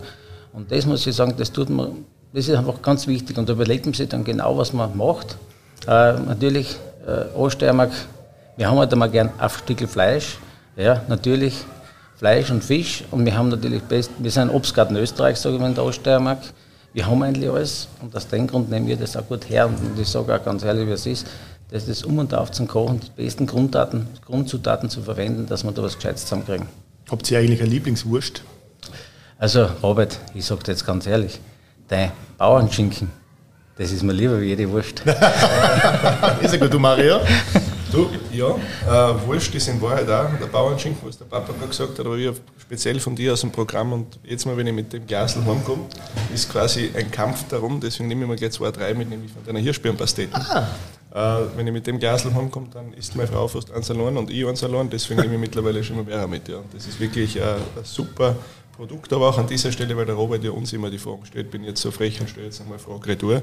Und das muss ich sagen, das tut man, das ist einfach ganz wichtig. Und überlegt man sich dann genau, was man macht. Äh, natürlich, äh, Oststeiermark, wir haben halt einmal gern ein Stück Fleisch. Ja, natürlich Fleisch und Fisch und wir haben natürlich best, wir sind Obstgarten Österreich, sage ich mal in der Oststeiermark. Wir haben eigentlich alles und aus dem Grund nehmen wir das auch gut her und ich sage auch ganz ehrlich, wie es ist, dass das um und auf zum Kochen die besten Grunddaten, Grundzutaten zu verwenden, dass wir da was Gescheites zusammenkriegen. Habt ihr eigentlich eine Lieblingswurst? Also Robert, ich sage dir jetzt ganz ehrlich, dein Bauernschinken, das ist mir lieber wie jede Wurst. [laughs] ist ja gut, du Mario? [laughs] Du, ja, äh, Wurst ist in Wahrheit auch der Bauernschinken, was der Papa gerade gesagt hat, aber ich speziell von dir aus dem Programm und jetzt mal, wenn ich mit dem Glasl heimkomme, ist quasi ein Kampf darum, deswegen nehme ich mir gleich zwei, drei mit, nämlich von deiner Hirschbeerenpasteten. Ah. Äh, wenn ich mit dem Glasl heimkomme, dann isst meine Frau fast einen Salon und ich einen Salon, deswegen nehme ich mittlerweile schon mal mehr mit. Ja. Das ist wirklich äh, ein super Produkt, aber auch an dieser Stelle, weil der Robert ja uns immer die Fragen stellt, bin ich jetzt so frech und stelle jetzt einmal Frage retour.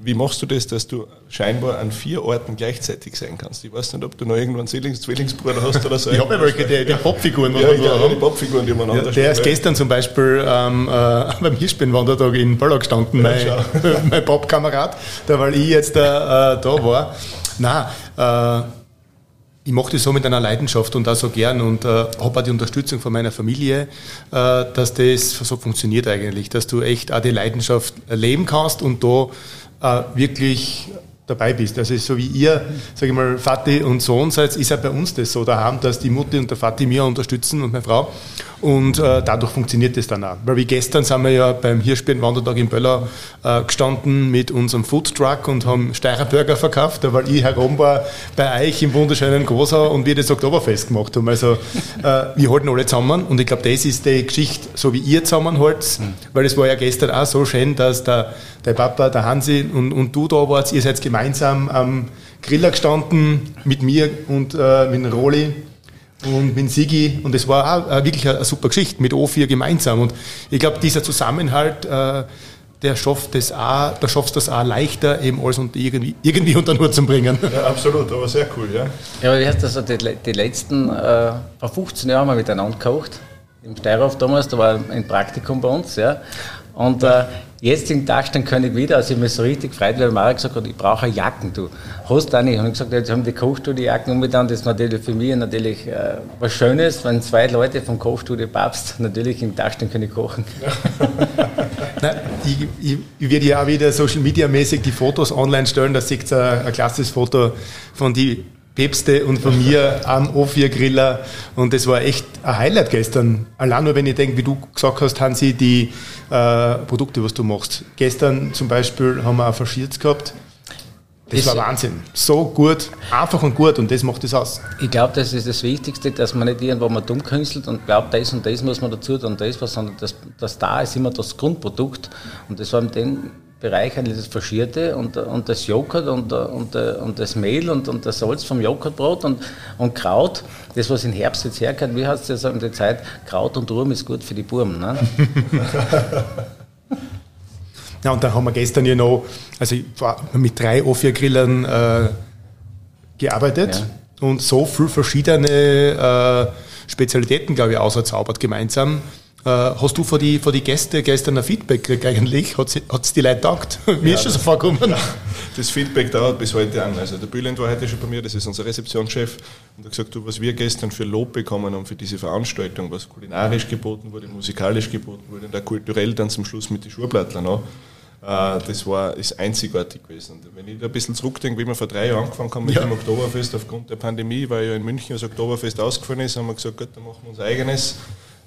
Wie machst du das, dass du scheinbar an vier Orten gleichzeitig sein kannst? Ich weiß nicht, ob du noch irgendwann Zwillings Zwillingsbruder hast oder so. ich habe ja welche, die, die Popfiguren. Ja, ja, die Popfiguren, die man ja, Der ist gestern zum Beispiel ähm, äh, [laughs] beim Hirschbein-Wandertag in Böller gestanden, mein, [laughs] mein Popkamerad, da weil ich jetzt äh, da war. Nein, äh, ich mache das so mit einer Leidenschaft und auch so gern und äh, habe auch die Unterstützung von meiner Familie, äh, dass das so funktioniert eigentlich, dass du echt auch die Leidenschaft leben kannst und da äh, wirklich dabei bist. Also so wie ihr, sage ich mal, Vati und Sohn seid, ist ja bei uns das so daheim, dass die Mutti und der Vati mir unterstützen und meine Frau. Und äh, dadurch funktioniert das dann auch. Weil wie gestern sind wir ja beim Hirschbeeren-Wandertag in Böller äh, gestanden mit unserem Foodtruck und haben Steirer Burger verkauft, weil ich herum war bei euch im wunderschönen Großau und wir das Oktoberfest gemacht haben. Also [laughs] äh, wir halten alle zusammen und ich glaube, das ist die Geschichte, so wie ihr zusammenhaltet, mhm. weil es war ja gestern auch so schön, dass der, der Papa, der Hansi und, und du da wart, ihr seid gemeinsam am Griller gestanden mit mir und äh, mit dem Roli und mit Sigi und es war auch wirklich eine, super Geschichte mit O4 gemeinsam und ich glaube, dieser Zusammenhalt, äh, der schafft das auch, da schaffst du das auch leichter, eben alles und irgendwie, irgendwie unter den Hut zu bringen. [laughs] Ja, absolut, aber sehr cool, ja. Ja, aber wie heißt das, also die, die letzten, äh, vor 15 Jahren haben wir miteinander gekocht, im Steirhof damals, da war ein Praktikum bei uns, ja, und äh, jetzt im Dachsteinkönig wieder, also ich mich so richtig gefreut, weil Mara gesagt hat, ich brauche Jacken, du hast eine. Ich habe gesagt, jetzt haben die Kochstudio-Jacken umgetan, das ist natürlich für mich natürlich äh, was Schönes, wenn zwei Leute vom Kochstudio Papst [laughs] natürlich im Dachsteinkönig kochen. [laughs] Nein, ich, ich, ich werde ja auch wieder Social Media mäßig die Fotos online stellen, da seht ihr ein, ein klassisches Foto von die Päpste und von mir am O4-Griller. Und das war echt ein Highlight gestern. Allein nur, wenn ich denke, wie du gesagt hast, Hansi, die äh, Produkte, was du machst. Gestern zum Beispiel haben wir auch Verschiert gehabt. Das, das war Wahnsinn. So gut, einfach und gut und das macht es aus. Ich glaube, das ist das Wichtigste, dass man nicht irgendwo mal dumm künstelt und glaubt, das und das muss man dazu und das was, sondern das, das da ist immer das Grundprodukt. Und das war mit dem Bereich das Faschierte und, und das Joghurt und, und, und das Mehl und, und das Salz vom Joghurtbrot und, und Kraut, das was im Herbst jetzt herkommt, wie heißt es in der Zeit, Kraut und Ruhm ist gut für die Burmen. Ne? [laughs] ja, und dann haben wir gestern ja noch, also ich war mit drei O4-Grillern äh, gearbeitet ja. und so viele verschiedene äh, Spezialitäten, glaube ich, auserzaubert gemeinsam. Äh, hast du von die, von die Gäste gestern ein Feedback gekriegt eigentlich? Hat es die Leute taugt? [laughs] Mir ja, ist schon so vorgekommen. Das Feedback dauert bis heute an. Also der Bülent war heute schon bei mir, das ist unser Rezeptionschef, und hat gesagt, du, was wir gestern für Lob bekommen haben für diese Veranstaltung, was kulinarisch geboten wurde, musikalisch geboten wurde und auch kulturell dann zum Schluss mit den Schuhblattler noch, äh, das war, ist einzigartig gewesen. Und wenn ich da ein bisschen zurückdenke, wie wir vor drei Jahren angefangen haben mit ja. dem Oktoberfest aufgrund der Pandemie, weil ja in München das Oktoberfest ausgefallen ist, haben wir gesagt, gut, dann machen wir unser eigenes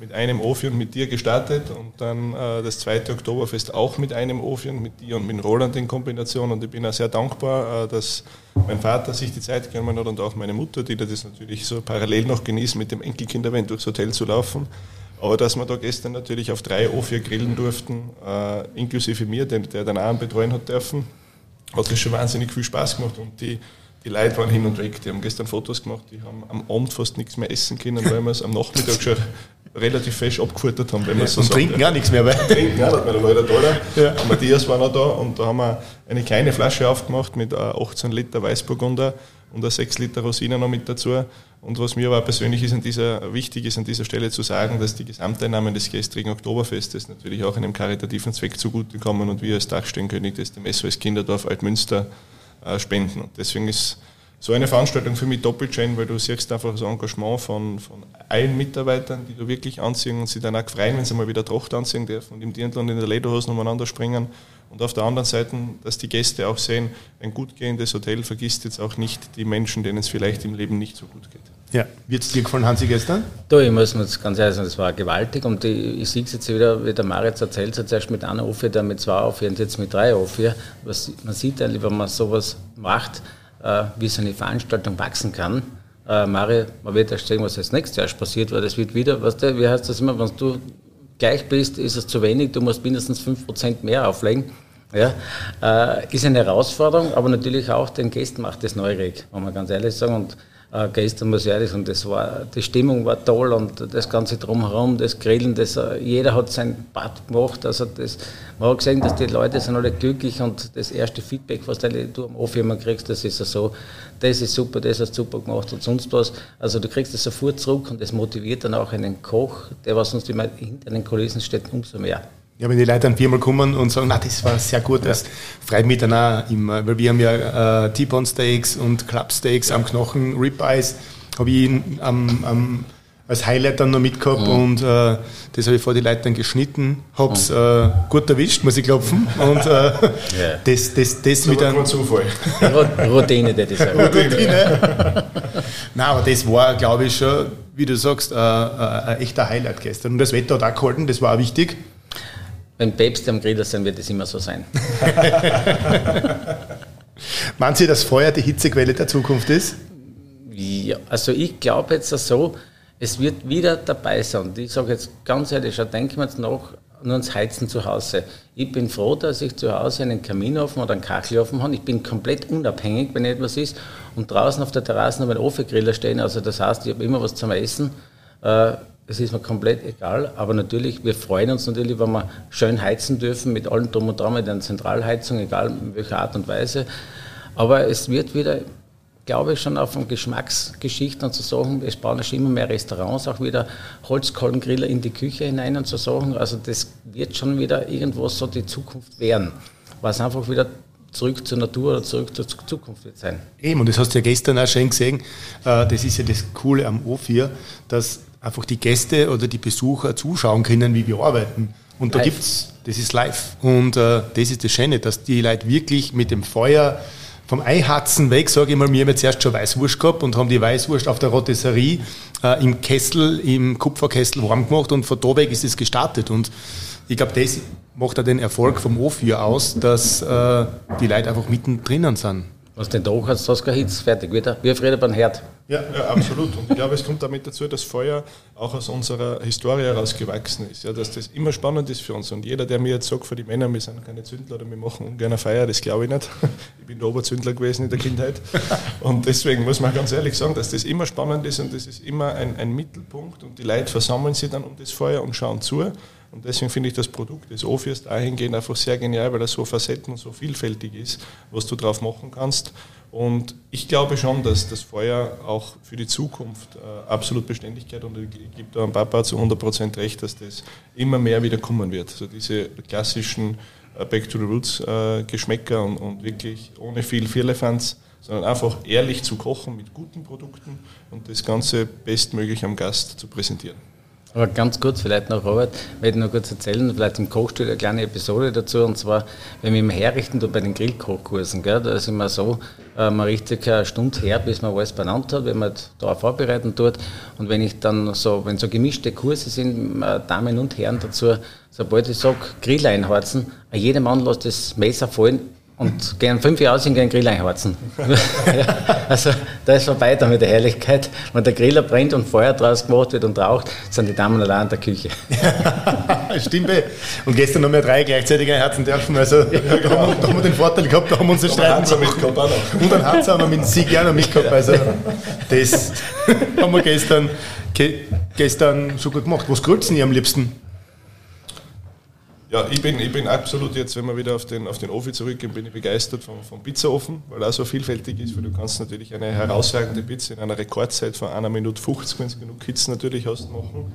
mit einem Ofi und mit dir gestartet und dann äh, das zweite Oktoberfest auch mit einem Ofi und mit dir und mit Roland in Kombination. Und ich bin auch sehr dankbar, äh, dass mein Vater sich die Zeit genommen hat und auch meine Mutter, die das natürlich so parallel noch genießt, mit dem Enkelkinderwend durchs Hotel zu laufen. Aber dass wir da gestern natürlich auf drei O4 grillen durften, äh, inklusive mir, der, der den Abend betreuen hat dürfen, hat das schon wahnsinnig viel Spaß gemacht und die die Leute waren hin und weg. Die haben gestern Fotos gemacht, die haben am Abend fast nichts mehr essen können, weil wir es am Nachmittag schon relativ fest abgefuttert haben, wenn man so Und sagt. trinken auch nichts mehr, weil. Trinken auch nicht mehr, da war da. Ja. Matthias war noch da und da haben wir eine kleine Flasche aufgemacht mit 18 Liter Weißburgunder und 6 Liter Rosinen noch mit dazu. Und was mir aber persönlich ist an dieser, wichtig ist, an dieser Stelle zu sagen, dass die Gesamteinnahmen des gestrigen Oktoberfestes natürlich auch einem karitativen Zweck zugutekommen und wir als Dachstellenkönig des dem SOS Kinderdorf Altmünster äh, spenden. Und deswegen ist so eine Veranstaltung für mich doppelt schön, weil du siehst einfach das Engagement von, von allen Mitarbeitern, die du wirklich anziehen und sich dann auch freuen, wenn sie mal wieder Tracht anziehen dürfen und im Dirndl und in der Lederhose umeinander springen. Und auf der anderen Seite, dass die Gäste auch sehen, ein gut gehendes Hotel vergisst jetzt auch nicht die Menschen, denen es vielleicht im Leben nicht so gut geht. Ja, wird es dir gefallen, Hansi, gestern? Du, ich muss mir ganz ehrlich sagen, das war gewaltig und ich, ich sehe es jetzt wieder, wie der Maritz erzählt hat, zuerst mit einer Offier, dann mit zwei Offier und jetzt mit drei Offier. Man sieht eigentlich, wenn man sowas macht, wie so eine Veranstaltung wachsen kann. Äh, Mario, man wird erst sehen, was jetzt nächstes Jahr passiert, weil das wird wieder, weißt du, wie heißt das immer, wenn du gleich bist, ist es zu wenig, du musst mindestens 5% mehr auflegen. Ja, äh, ist eine Herausforderung, aber natürlich auch den Gästen macht das neugierig, muss man ganz ehrlich sagen. Und äh, gestern muss ich ehrlich sagen, das war, die Stimmung war toll und das Ganze drumherum, das Grillen, das, äh, jeder hat sein Bad gemacht. Also das, man hat gesehen, dass die Leute sind alle glücklich und das erste Feedback, was du am Off immer kriegst, das ist so, das ist super, das hast du super gemacht und sonst was. Also du kriegst das sofort zurück und das motiviert dann auch einen Koch, der was sonst immer hinter den Kulissen steht, umso mehr. Ja, wenn die Leute dann viermal kommen und sagen, na, das war sehr gut, das freut mich dann auch immer, weil wir haben ja äh, T-Bone Steaks und Club Steaks am Knochen, Ribeyes, habe ich am, am, als Highlight dann noch mitgehabt mhm. und äh, das habe ich vor die Leute dann geschnitten, habe es mhm. äh, gut erwischt, muss ich klopfen und äh, ja. das, das, das, das mit einem Zufall. Routine, das ist Routine. [laughs] Nein, aber das war, glaube ich, schon, wie du sagst, äh, äh, ein echter Highlight gestern und das Wetter hat auch gehalten, das war auch wichtig. Wenn Päpste am Grill sind, wird es immer so sein. [laughs] Meinen Sie, dass Feuer die Hitzequelle der Zukunft ist? Ja, also ich glaube jetzt so, es wird wieder dabei sein. Und ich sage jetzt ganz ehrlich, denken wir jetzt noch nur ans Heizen zu Hause. Ich bin froh, dass ich zu Hause einen Kaminofen oder einen Kachelofen habe. Ich bin komplett unabhängig, wenn etwas ist. Und draußen auf der Terrasse ich einen Ofengriller stehen. Also das heißt, ich habe immer was zum Essen. Äh, das ist mir komplett egal, aber natürlich, wir freuen uns natürlich, wenn wir schön heizen dürfen mit allem drum und dran, mit einer Zentralheizung, egal in welcher Art und Weise. Aber es wird wieder, glaube ich, schon auf den Geschmacksgeschichten und so Sachen, es bauen schon immer mehr Restaurants auch wieder Holzkolbengriller in die Küche hinein und so Sachen. Also das wird schon wieder irgendwo so die Zukunft werden, was einfach wieder zurück zur Natur oder zurück zur Zukunft wird sein. Eben, und das hast du ja gestern auch schon gesehen, äh, das ist ja das Coole am O4, dass einfach die Gäste oder die Besucher zuschauen können, wie wir arbeiten. Und live. da gibt's, das ist live. Und äh, das ist das Schöne, dass die Leute wirklich mit dem Feuer vom Eihatzen weg, sage ich mal, wir haben jetzt erst schon Weißwurst gehabt und haben die Weißwurst auf der Rotisserie äh, im Kessel, im Kupferkessel warm gemacht und von da weg ist es gestartet. Und ich glaube, das macht auch den Erfolg vom O4 aus, dass äh, die Leute einfach mittendrin sind. Was Dach hat, hast du keine Hitze, fertig, wieder. Wie früher beim Herd. Ja, ja, absolut. Und ich glaube, es kommt damit dazu, dass Feuer auch aus unserer Historie herausgewachsen ist. Ja, dass das immer spannend ist für uns. Und jeder, der mir jetzt sagt, für die Männer, wir sind keine Zündler oder wir machen ungern eine Feier, das glaube ich nicht. [laughs] Ich bin der Oberzündler gewesen in der Kindheit. Und deswegen muss man ganz ehrlich sagen, dass das immer spannend ist und das ist immer ein, ein Mittelpunkt. Und die Leute versammeln sich dann um das Feuer und schauen zu. Und deswegen finde ich das Produkt des Office dahingehend einfach sehr genial, weil er so facetten und so vielfältig ist, was du drauf machen kannst. Und ich glaube schon, dass das Feuer auch für die Zukunft äh, absolut Beständigkeit und ich gebe da am Papa zu 100% recht, dass das immer mehr wieder kommen wird. So diese klassischen äh, Back to the Roots äh, Geschmäcker und, und, wirklich ohne viel Firlefanz, sondern einfach ehrlich zu kochen mit guten Produkten und das Ganze bestmöglich am Gast zu präsentieren. Aber ganz kurz, vielleicht noch Robert, werde ich noch kurz erzählen, vielleicht im Kochstuhl eine kleine Episode dazu, und zwar, wenn wir immer herrichten, da bei den Grillkochkursen, gell, da ist immer so, äh, man richtet eine Stunde her, bis man alles benannt hat, wenn man da vorbereiten tut, und wenn ich dann so, wenn so gemischte Kurse sind, äh, Damen und Herren dazu, sobald ich sage, Grill einheizen, jeder Mann lässt das Messer fallen, und gehen fünf Jahre aus und gehen Grill einheizen. [laughs] also da ist vorbei da mit der Herrlichkeit. Wenn der Griller brennt und Feuer draus gemacht wird und raucht, sind die Damen allein in der Küche. [laughs] Stimmt. Eh. Und gestern haben wir drei gleichzeitig einheizen dürfen. Also ja, da, haben wir, da, haben wir, den Vorteil gehabt, da haben wir uns streiten mitgehabt. Und dann hat haben wir mit dem Sieg auch noch mitgehabt. Also das [laughs] haben wir gestern, gestern schon gut gemacht. Was grüßen ihr am liebsten? Ja, ich bin, ich bin absolut jetzt, wenn wir wieder auf den, auf den Ofen zurückgehen, bin ich begeistert vom, vom Pizzaofen, weil er so vielfältig ist, weil du kannst natürlich eine herausragende Pizza in einer Rekordzeit von einer Minute 50, wenn du genug Kids natürlich hast, machen.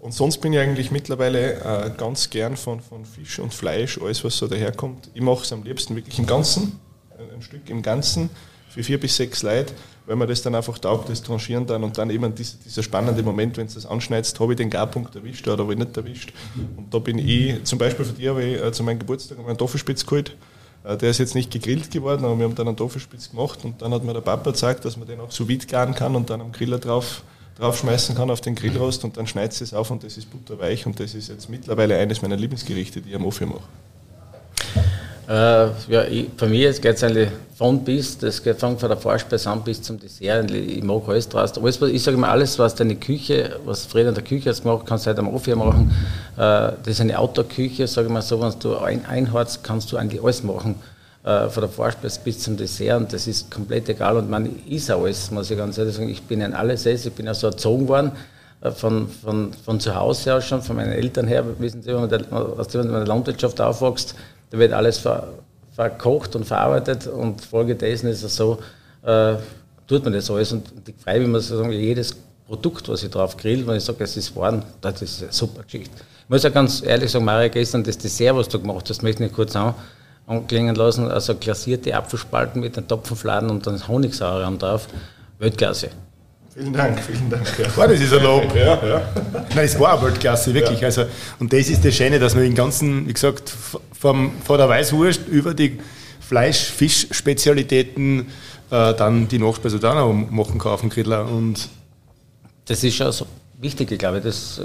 Und sonst bin ich eigentlich mittlerweile äh, ganz gern von, von Fisch und Fleisch, alles was so daherkommt. Ich mache es am liebsten wirklich im Ganzen, ein, ein Stück im Ganzen für vier bis sechs Leute, weil man das dann einfach taugt, das tranchieren dann und dann eben dieser, dieser spannende Moment, wenn du das anschneidest, habe ich den Garpunkt erwischt oder habe ich nicht erwischt. Und da bin ich, zum Beispiel für dich habe ich äh, zu meinem Geburtstag einen Toffelspitz geholt. Äh, der ist jetzt nicht gegrillt geworden, aber wir haben dann einen Toffelspitz gemacht und dann hat mir der Papa gezeigt, dass man den auch so weit garen kann und dann am Griller drauf draufschmeißen kann auf den Grillrost und dann schneidet es auf und das ist butterweich und das ist jetzt mittlerweile eines meiner Lieblingsgerichte, die ich am Ofen mache. Äh, ja, ich, für mich geht es eigentlich von bis, das geht von der Vorspeise an bis zum Dessert. Ich mag alles draus. Alles, ich sage immer, alles, was deine Küche, was Fred in der Küche jetzt macht, kannst du halt am Ofen machen. Äh, das ist eine Outdoor-Küche, sage ich mal so, wenn du ein, einheizt, kannst du eigentlich alles machen. Äh, von der Vorspeise bis zum Dessert und das ist komplett egal und man ist alles, muss ich ganz ehrlich sagen. Ich bin ein alles, ich bin ja so erzogen worden äh, von, von, von zu Hause aus schon, von meinen Eltern her, wissen Sie, wenn man aus der Landwirtschaft aufwächst, da wird alles ver, verkocht und verarbeitet und folgedessen ist es so, äh, tut man das alles. Und ich freue mich, muss sagen, jedes Produkt, was ich drauf grill, wenn ich sage, es ist warm, das ist eine super Geschichte. Ich muss ja ganz ehrlich sagen, Maria, gestern das Dessert, was du gemacht hast, möchte ich nicht kurz an, anklingen lassen, also glasierte Apfelspalten mit den Topfenfladen und dann Honigsaure drauf. Weltklasse. Vielen Dank, vielen Dank. Ja. Oh, das ist ein Lob. Ja, ja. Nein, es war eine Weltklasse, wirklich. Ja. Also, und das ist das Schöne, dass man den ganzen, wie gesagt, vom, von der Weißwurst über die Fleisch-, Fisch-Spezialitäten äh, dann die Nachspeise da noch machen kann auf dem Griller. Und das ist schon so wichtig, glaube ich. Das, äh,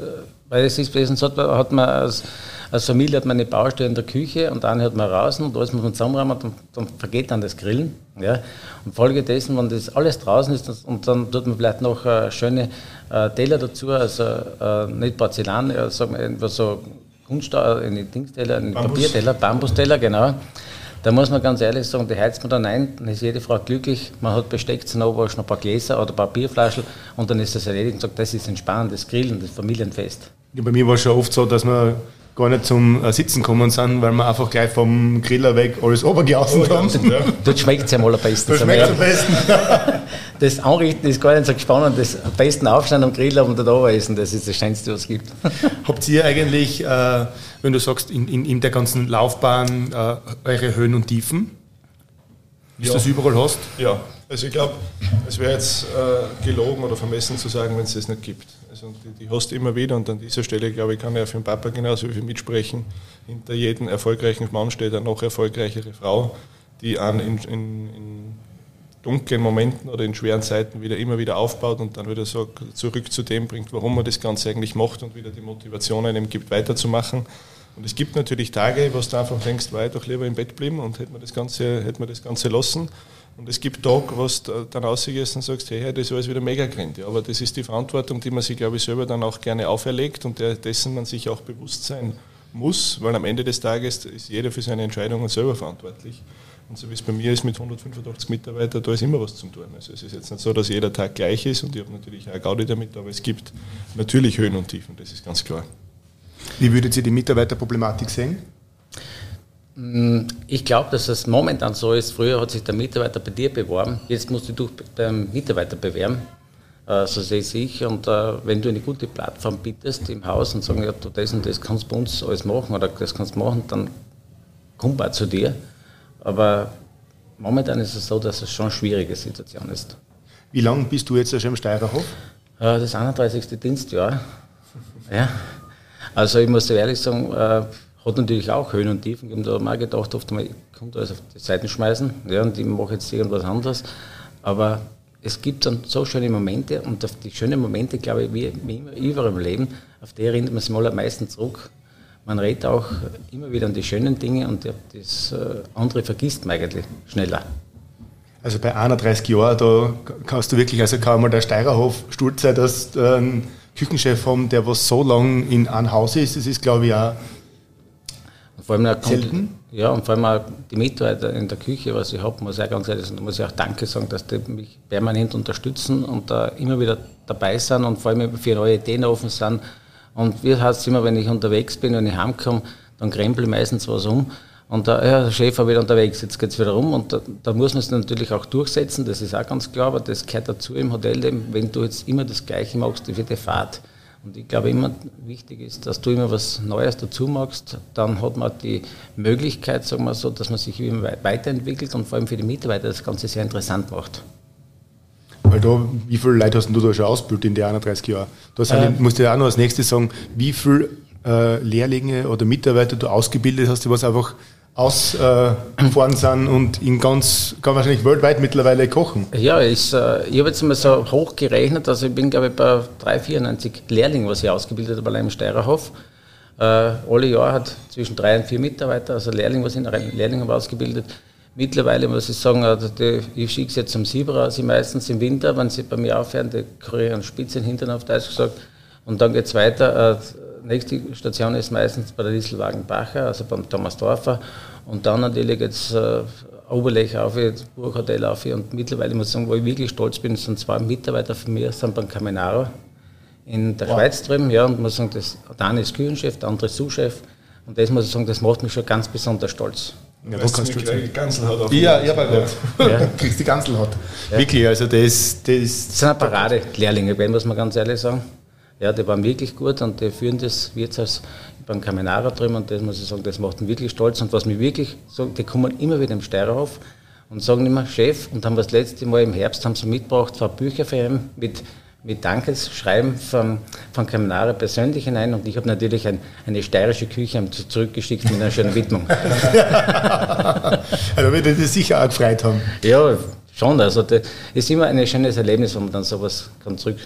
weil es ist, hat man, hat man als, als, Familie hat man eine Baustelle in der Küche und eine hat man draußen und alles muss man zusammenräumen und dann, dann vergeht dann das Grillen. Ja. Und folgedessen, wenn das alles draußen ist und dann tut man vielleicht noch äh, schöne äh, Teller dazu, also äh, nicht Porzellan, äh, sagen wir so Kunststahl, eine Dingsteller, eine Bambus. Papierteller, Bambusteller, genau. Da muss man ganz ehrlich sagen, die heizt man dann ein, dann ist jede Frau glücklich, man hat Besteck zum Abwaschen, ein paar Gläser oder ein paar Bierflaschen und dann ist das erledigt und sagt, das ist ein das Grillen, das Familienfest. Ja, bei mir war es schon oft so, dass man gar nicht zum äh, Sitzen kommen sind, weil wir einfach gleich vom Griller weg alles runtergelassen oh, haben. Ja. [laughs] Dort schmeckt es ja mal am besten. Das schmeckt am besten. das Anrichten ist gar nicht so spannend. Das am besten aufstehen am Grill und dort essen, das ist das Schönste, was es gibt. [laughs] Habt ihr eigentlich, äh, wenn du sagst, in, in, in der ganzen Laufbahn äh, eure Höhen und Tiefen? Ist ja. das überall hast? Ja, also ich glaube, es wäre jetzt äh, gelogen oder vermessen zu sagen, wenn es das nicht gibt. Also die, die hast du immer wieder und an dieser Stelle, glaube ich, kann ja für den Papa genauso viel mitsprechen. Hinter jedem erfolgreichen Mann steht eine noch erfolgreichere Frau, die an in, in, in dunklen Momenten oder in schweren Zeiten wieder immer wieder aufbaut und dann wieder so zurück zu dem bringt, warum man das Ganze eigentlich macht und wieder die Motivation einem gibt, weiterzumachen. Und es gibt natürlich Tage, wo du einfach denkst, war ich doch lieber im Bett bleiben und hätte man das Ganze, hätte man das Ganze lassen. Und es gibt Tage, wo du dann rausgehst und sagst, hey, das ist alles wieder mega grint. Aber das ist die Verantwortung, die man sich, glaube ich, selber dann auch gerne auferlegt und dessen man sich auch bewusst sein muss, weil am Ende des Tages ist jeder für seine Entscheidungen selber verantwortlich. Und so wie es bei mir ist mit 185 Mitarbeitern, da ist immer was zum tun. Also es ist jetzt nicht so, dass jeder Tag gleich ist und ich habe natürlich auch Gaudi damit, aber es gibt natürlich Höhen und Tiefen, das ist ganz klar. Wie würdet ihr die Mitarbeiterproblematik sehen? Mm, ich glaube, dass es momentan so ist. Früher hat sich der Mitarbeiter bei dir beworben, jetzt musst du dich beim Mitarbeiter bewerben. Äh, so sehe ich. Und äh, wenn du eine gute Plattform bietest im Haus und sagen, ja, du das und das kannst bei uns alles machen oder das kannst du machen, dann kommt er zu dir. Aber momentan ist es so, dass es schon eine schwierige Situation ist. Wie lange bist du jetzt schon im Steirerhof? Äh, das 31. Dienstjahr. Ja. Also ich muss ehrlich sagen, hat natürlich auch Höhen und Tiefen gegeben. Da habe ich mir gedacht, oft einmal, ich konnte alles auf die Seiten schmeißen ja, und ich mache jetzt irgendwas anderes. Aber es gibt dann so schöne Momente und auf die schönen Momente, glaube ich, wie, immer überall im Leben, auf die erinnert man sich mal am meisten zurück. Man redet auch immer wieder an die schönen Dinge und das äh, andere vergisst man eigentlich schneller. Also bei 31 Jahren, da kannst du wirklich, also kann mal der Steirerhof stolz sein, dass ein Küchenchef haben, der was so lange in einem Haus ist. Das ist, glaube ich, auch vor allem Selten? Ja, und vor allem auch die Mitarbeiter in der Küche, was ich habe, muss ich auch ganz ehrlich sagen, muss ich auch Danke sagen, dass die mich permanent unterstützen und da immer wieder dabei sind und vor allem für neue Ideen offen sind. Und wie heißt es immer, wenn ich unterwegs bin, wenn ich heimkomme, dann krempel ich meistens was um. Und da, ja, der Chef war wieder unterwegs, jetzt geht es wieder rum. Und da, da, muss man es natürlich auch durchsetzen, das ist auch ganz klar, aber das gehört dazu im Hotel, wenn du jetzt immer das Gleiche machst wie die Fahrt Und ich glaube immer wichtig ist, dass du immer was Neues dazu machst. Dann hat man die Möglichkeit, sagen wir so, dass man sich immer weiterentwickelt und vor allem für die Mitarbeiter das Ganze sehr interessant macht. Weil da, wie viele Leute hast du da schon ausgebildet in den 31 Jahren? Da ähm, musst du ja auch noch als nächstes sagen, wie viele äh, Lehrlinge oder Mitarbeiter du ausgebildet hast, die was einfach ausgefahren äh, sind und in ganz, kann wahrscheinlich weltweit mittlerweile kochen. Ja, ich, äh, ich habe jetzt mal so hoch gerechnet, also ich bin glaube ich bei 394 Lehrlingen, was ich ausgebildet habe, allein im Steirerhof. Äh, alle Jahre hat zwischen drei und vier Mitarbeiter, also Lehrlinge, was ich Lehrlinge habe ausgebildet. Mittlerweile muss ich sagen, also die, ich schicke sie jetzt zum Sieberer, sie meistens im Winter, wenn sie bei mir aufhören, die kriegen Spitzen hintern auf Deutsch gesagt. Und dann geht es weiter. Äh, nächste Station ist meistens bei der Dieselwagen Bacher, also beim Thomas Dorfer. Und dann natürlich jetzt äh, Oberlech auf, Burghotel auf. Und mittlerweile muss ich sagen, wo ich wirklich stolz bin, sind zwei Mitarbeiter von mir, sind beim Caminaro in der wow. Schweiz drüben. Ja, und muss sagen, das, der eine ist Küchenchef, der andere ist Sous-Chef. Und das muss ich sagen, das macht mich schon ganz besonders stolz. Ja, wo kannst du die Ganselhaut auf. Ja, ja, bei Gott. Ja. Du [laughs] kriegst die Ganselhaut. Ja. Wirklich, also das, das, das sind eine Parade-Lehrlinge, muss man ganz ehrlich sagen. Ja, die waren wirklich gut und die führen das Wirtshaus beim Kaminara drüben und das muss ich sagen, das macht mich wirklich stolz. Und was mich wirklich sagen, die kommen immer wieder im Steirerhof und sagen immer, Chef, und haben das letzte Mal im Herbst haben sie mitgebracht, zwei Bücher für ihn mit mit Dankesschreiben von, von Kaminara persönlich hinein und ich habe natürlich ein, eine steirische Küche zurückgeschickt mit einer schönen Widmung. [laughs] also wird das sicher auch gefreut haben. Ja, schon. Also es ist immer ein schönes Erlebnis, wenn man dann sowas kann zurück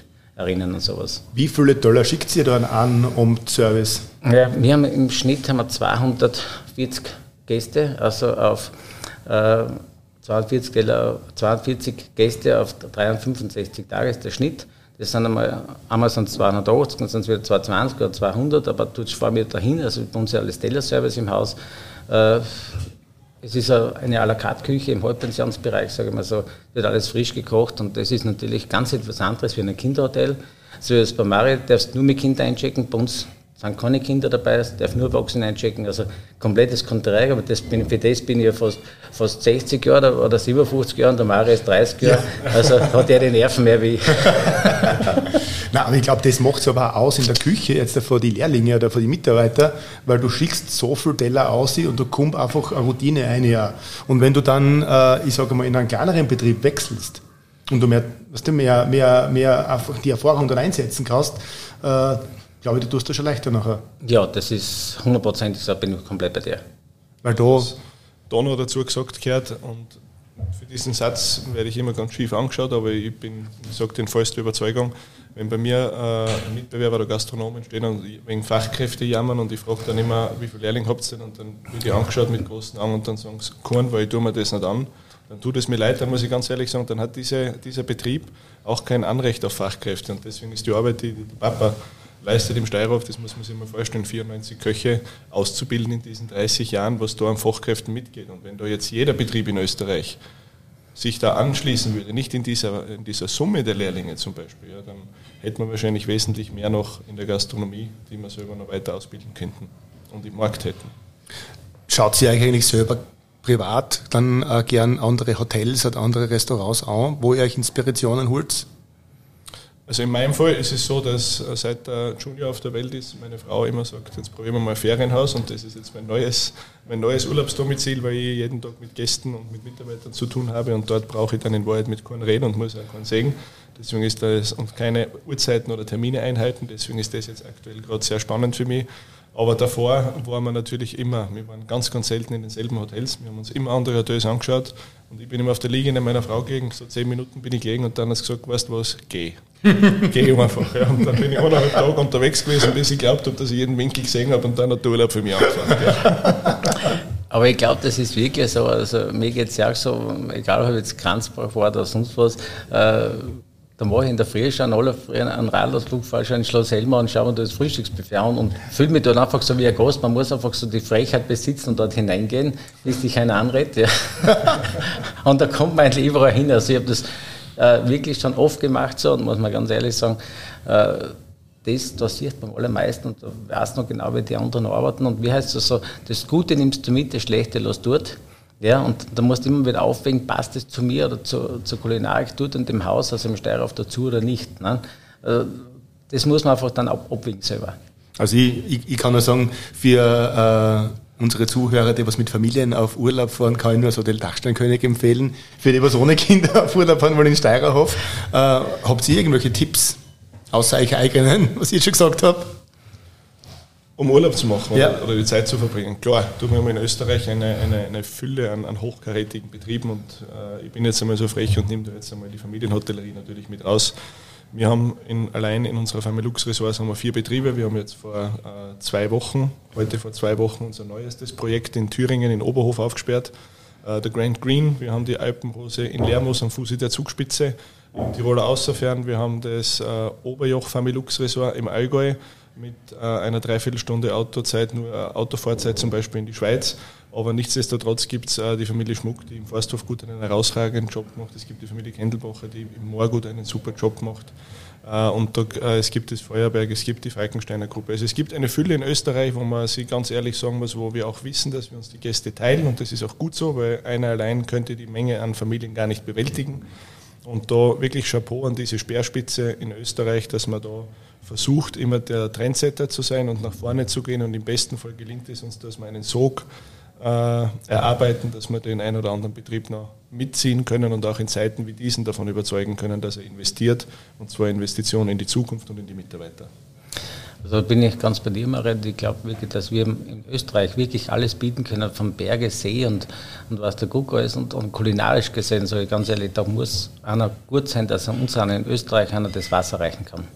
erinnern und sowas. Wie viele Dollar schickt ihr dann an um Service? Ja, wir haben im Schnitt haben wir 240 Gäste, also auf äh, 42, 42 Gäste auf 365 Tage ist der Schnitt. Das sind einmal, einmal sind es 280, dann sind es wieder 220 oder 200, aber du fahren wir dahin, also bei uns ja alles Tellerservice im Haus. Äh, es ist eine à la carte Küche im Halbpensionsbereich, sage ich mal so, wird alles frisch gekocht und das ist natürlich ganz etwas anderes wie ein Kinderhotel. So wie es bei Marriott darfst du nur mit Kindern einchecken, bei uns sind keine Kinder dabei, es darf nur Erwachsene einchecken, also komplettes Konträr, aber das bin, für das bin ich ja fast, fast 60 Jahre oder 57 Jahre und der Mario ist 30 Jahre, ja. [laughs] also hat er die Nerven mehr wie ich. [laughs] Nein, aber ich glaube, das macht es aber auch aus in der Küche, jetzt vor die Lehrlinge oder vor die Mitarbeiter, weil du schickst so viel Teller aus und da kommt einfach eine Routine ein. Ja. Und wenn du dann, äh, ich sage mal, in einen kleineren Betrieb wechselst und du mehr, was du mehr, mehr, mehr einfach die Erfahrung dann einsetzen kannst, äh, glaube ich, du tust das schon leichter nachher. Ja, das ist hundertprozentig so, bin ich komplett bei dir. Weil da. Da noch dazu gesagt gehört und für diesen Satz werde ich immer ganz schief angeschaut, aber ich bin, ich sage den vollste Überzeugung, wenn bei mir äh, Mitbewerber oder Gastronomen stehen und wegen Fachkräfte jammern und ich frage dann immer, wie viele Lehrlinge habt ihr denn und dann wird ich angeschaut mit großen Augen und dann sagen sie, keinen, weil ich tue mir das nicht an, dann tut es mir leid, dann muss ich ganz ehrlich sagen, dann hat diese, dieser Betrieb auch kein Anrecht auf Fachkräfte und deswegen ist die Arbeit, die, die Papa leistet im Steirhof, das muss man sich mal vorstellen, 94 Köche auszubilden in diesen 30 Jahren, was da an Fachkräften mitgeht. Und wenn da jetzt jeder Betrieb in Österreich sich da anschließen würde, nicht in dieser, in dieser Summe der Lehrlinge zum Beispiel, ja, dann hätte man wahrscheinlich wesentlich mehr noch in der Gastronomie, die wir selber noch weiter ausbilden könnten und im Markt hätten. Schaut sie eigentlich selber privat dann äh, gern andere Hotels oder andere Restaurants an, wo ihr euch Inspirationen holt? Also in meinem Fall ist es so, dass äh, seit der Junior auf der Welt ist, meine Frau immer sagt, jetzt probieren wir mal ein Ferienhaus und das ist jetzt mein neues, mein neues Urlaubsdomizil, weil ich jeden Tag mit Gästen und mit Mitarbeitern zu tun habe und dort brauche ich dann in Wahrheit mit keinen reden und muss auch keinen sehen. Deswegen ist das und keine Uhrzeiten oder Termine einhalten, deswegen ist das jetzt aktuell gerade sehr spannend für mich. Aber davor waren wir natürlich immer, wir waren ganz, ganz selten in denselben Hotels. Wir haben uns immer andere Hotels angeschaut und ich bin immer auf der Liege in meiner Frau gelegen, so zehn Minuten bin ich gelegen und dann hat sie gesagt, weißt du was, geh. Geh einfach. Ja. Und dann bin ich eineinhalb Tage unterwegs gewesen, bis ich glaubt habe, dass ich jeden Winkel gesehen habe und dann hat der Urlaub für mich angefangen. Ja. Aber ich glaube, das ist wirklich so. Also mir geht es ja auch so, egal ob ich jetzt Kranzbruch war oder sonst was, äh, da mache ich in der Früh schon alle einen Radlausflug, fahre schon ins Schloss Helmer und schaue mir das Frühstücksbuffet an und fühle mich dort einfach so wie ein Gast. Man muss einfach so die Frechheit besitzen und dort hineingehen, bis dich einer anredet. Ja. [laughs] und da kommt man eigentlich überall hin. Also ich habe das äh, wirklich schon oft gemacht so und muss man ganz ehrlich sagen, äh, das, da sieht man allermeisten und da weißt du noch genau, wie die anderen arbeiten. Und wie heißt das so, das Gute nimmst du mit, das Schlechte lässt dort. Ja, und da musst du immer wieder aufwägen, passt es zu mir oder zu, zur Kulinarik, tut in dem Haus, also im Steirauf dazu oder nicht. Ne? Äh, das muss man einfach dann ab, abwägen selber. Also ich, ich, ich kann nur sagen, für äh, unsere Zuhörer, die was mit Familien auf Urlaub fahren, kann ich nur das Hotel Dachsteinkönig empfehlen. Für die, was ohne Kinder [laughs] auf Urlaub fahren wollen in Steirerhof, äh, habt ihr irgendwelche Tipps, außer euch eigenen, [laughs] was ich schon gesagt habe? Um Urlaub zu machen ja. oder, oder, die Zeit zu verbringen. Klar, du, wir haben in Österreich eine, eine, eine Fülle an, an hochkarätigen Betrieben und äh, ich bin jetzt einmal so frech und nehme da jetzt einmal die Familienhotellerie natürlich mit raus. Wir haben in, allein in unserer Familux Resorts haben wir vier Betriebe. Wir haben jetzt vor äh, zwei Wochen, heute vor zwei Wochen, unser neuestes Projekt in Thüringen in Oberhof aufgesperrt. Äh, der Grand Green. Wir haben die Alpenrose in Lermoos am Fuße der Zugspitze. Im Tiroler Außerfern. Wir haben das äh, Oberjoch Familux Resort im Allgäu mit äh, einer Dreiviertelstunde Autozeit, nur äh, Autofahrzeit zum Beispiel in die Schweiz. Aber nichtsdestotrotz gibt es äh, die Familie Schmuck, die im Forsthofgut einen herausragenden Job macht. Es gibt die Familie Kendelbacher, die im Moorgut einen super Job macht. Äh, und da, äh, es gibt das Feuerberg, es gibt die Falkensteiner Gruppe. Also es gibt eine Fülle in Österreich, wo man sich ganz ehrlich sagen muss, wo wir auch wissen, dass wir uns die Gäste teilen. Und das ist auch gut so, weil einer allein könnte die Menge an Familien gar nicht bewältigen. Und da wirklich Chapeau an diese Speerspitze in Österreich, dass man da versucht, immer der Trendsetter zu sein und nach vorne zu gehen. Und im besten Fall gelingt es uns, dass wir einen Sog äh, erarbeiten, dass wir den einen oder anderen Betrieb noch mitziehen können und auch in Zeiten wie diesen davon überzeugen können, dass er investiert, und zwar Investitionen in die Zukunft und in die Mitarbeiter. Also bin ich ganz bei dir, Marit. Ich glaube wirklich, dass wir in Österreich wirklich alles bieten können, vom Berge, See und, und was der Guck ist. Und, und kulinarisch gesehen, sage ich ganz ehrlich, da muss einer gut sein, dass er uns in Österreich einer das Wasser reichen kann.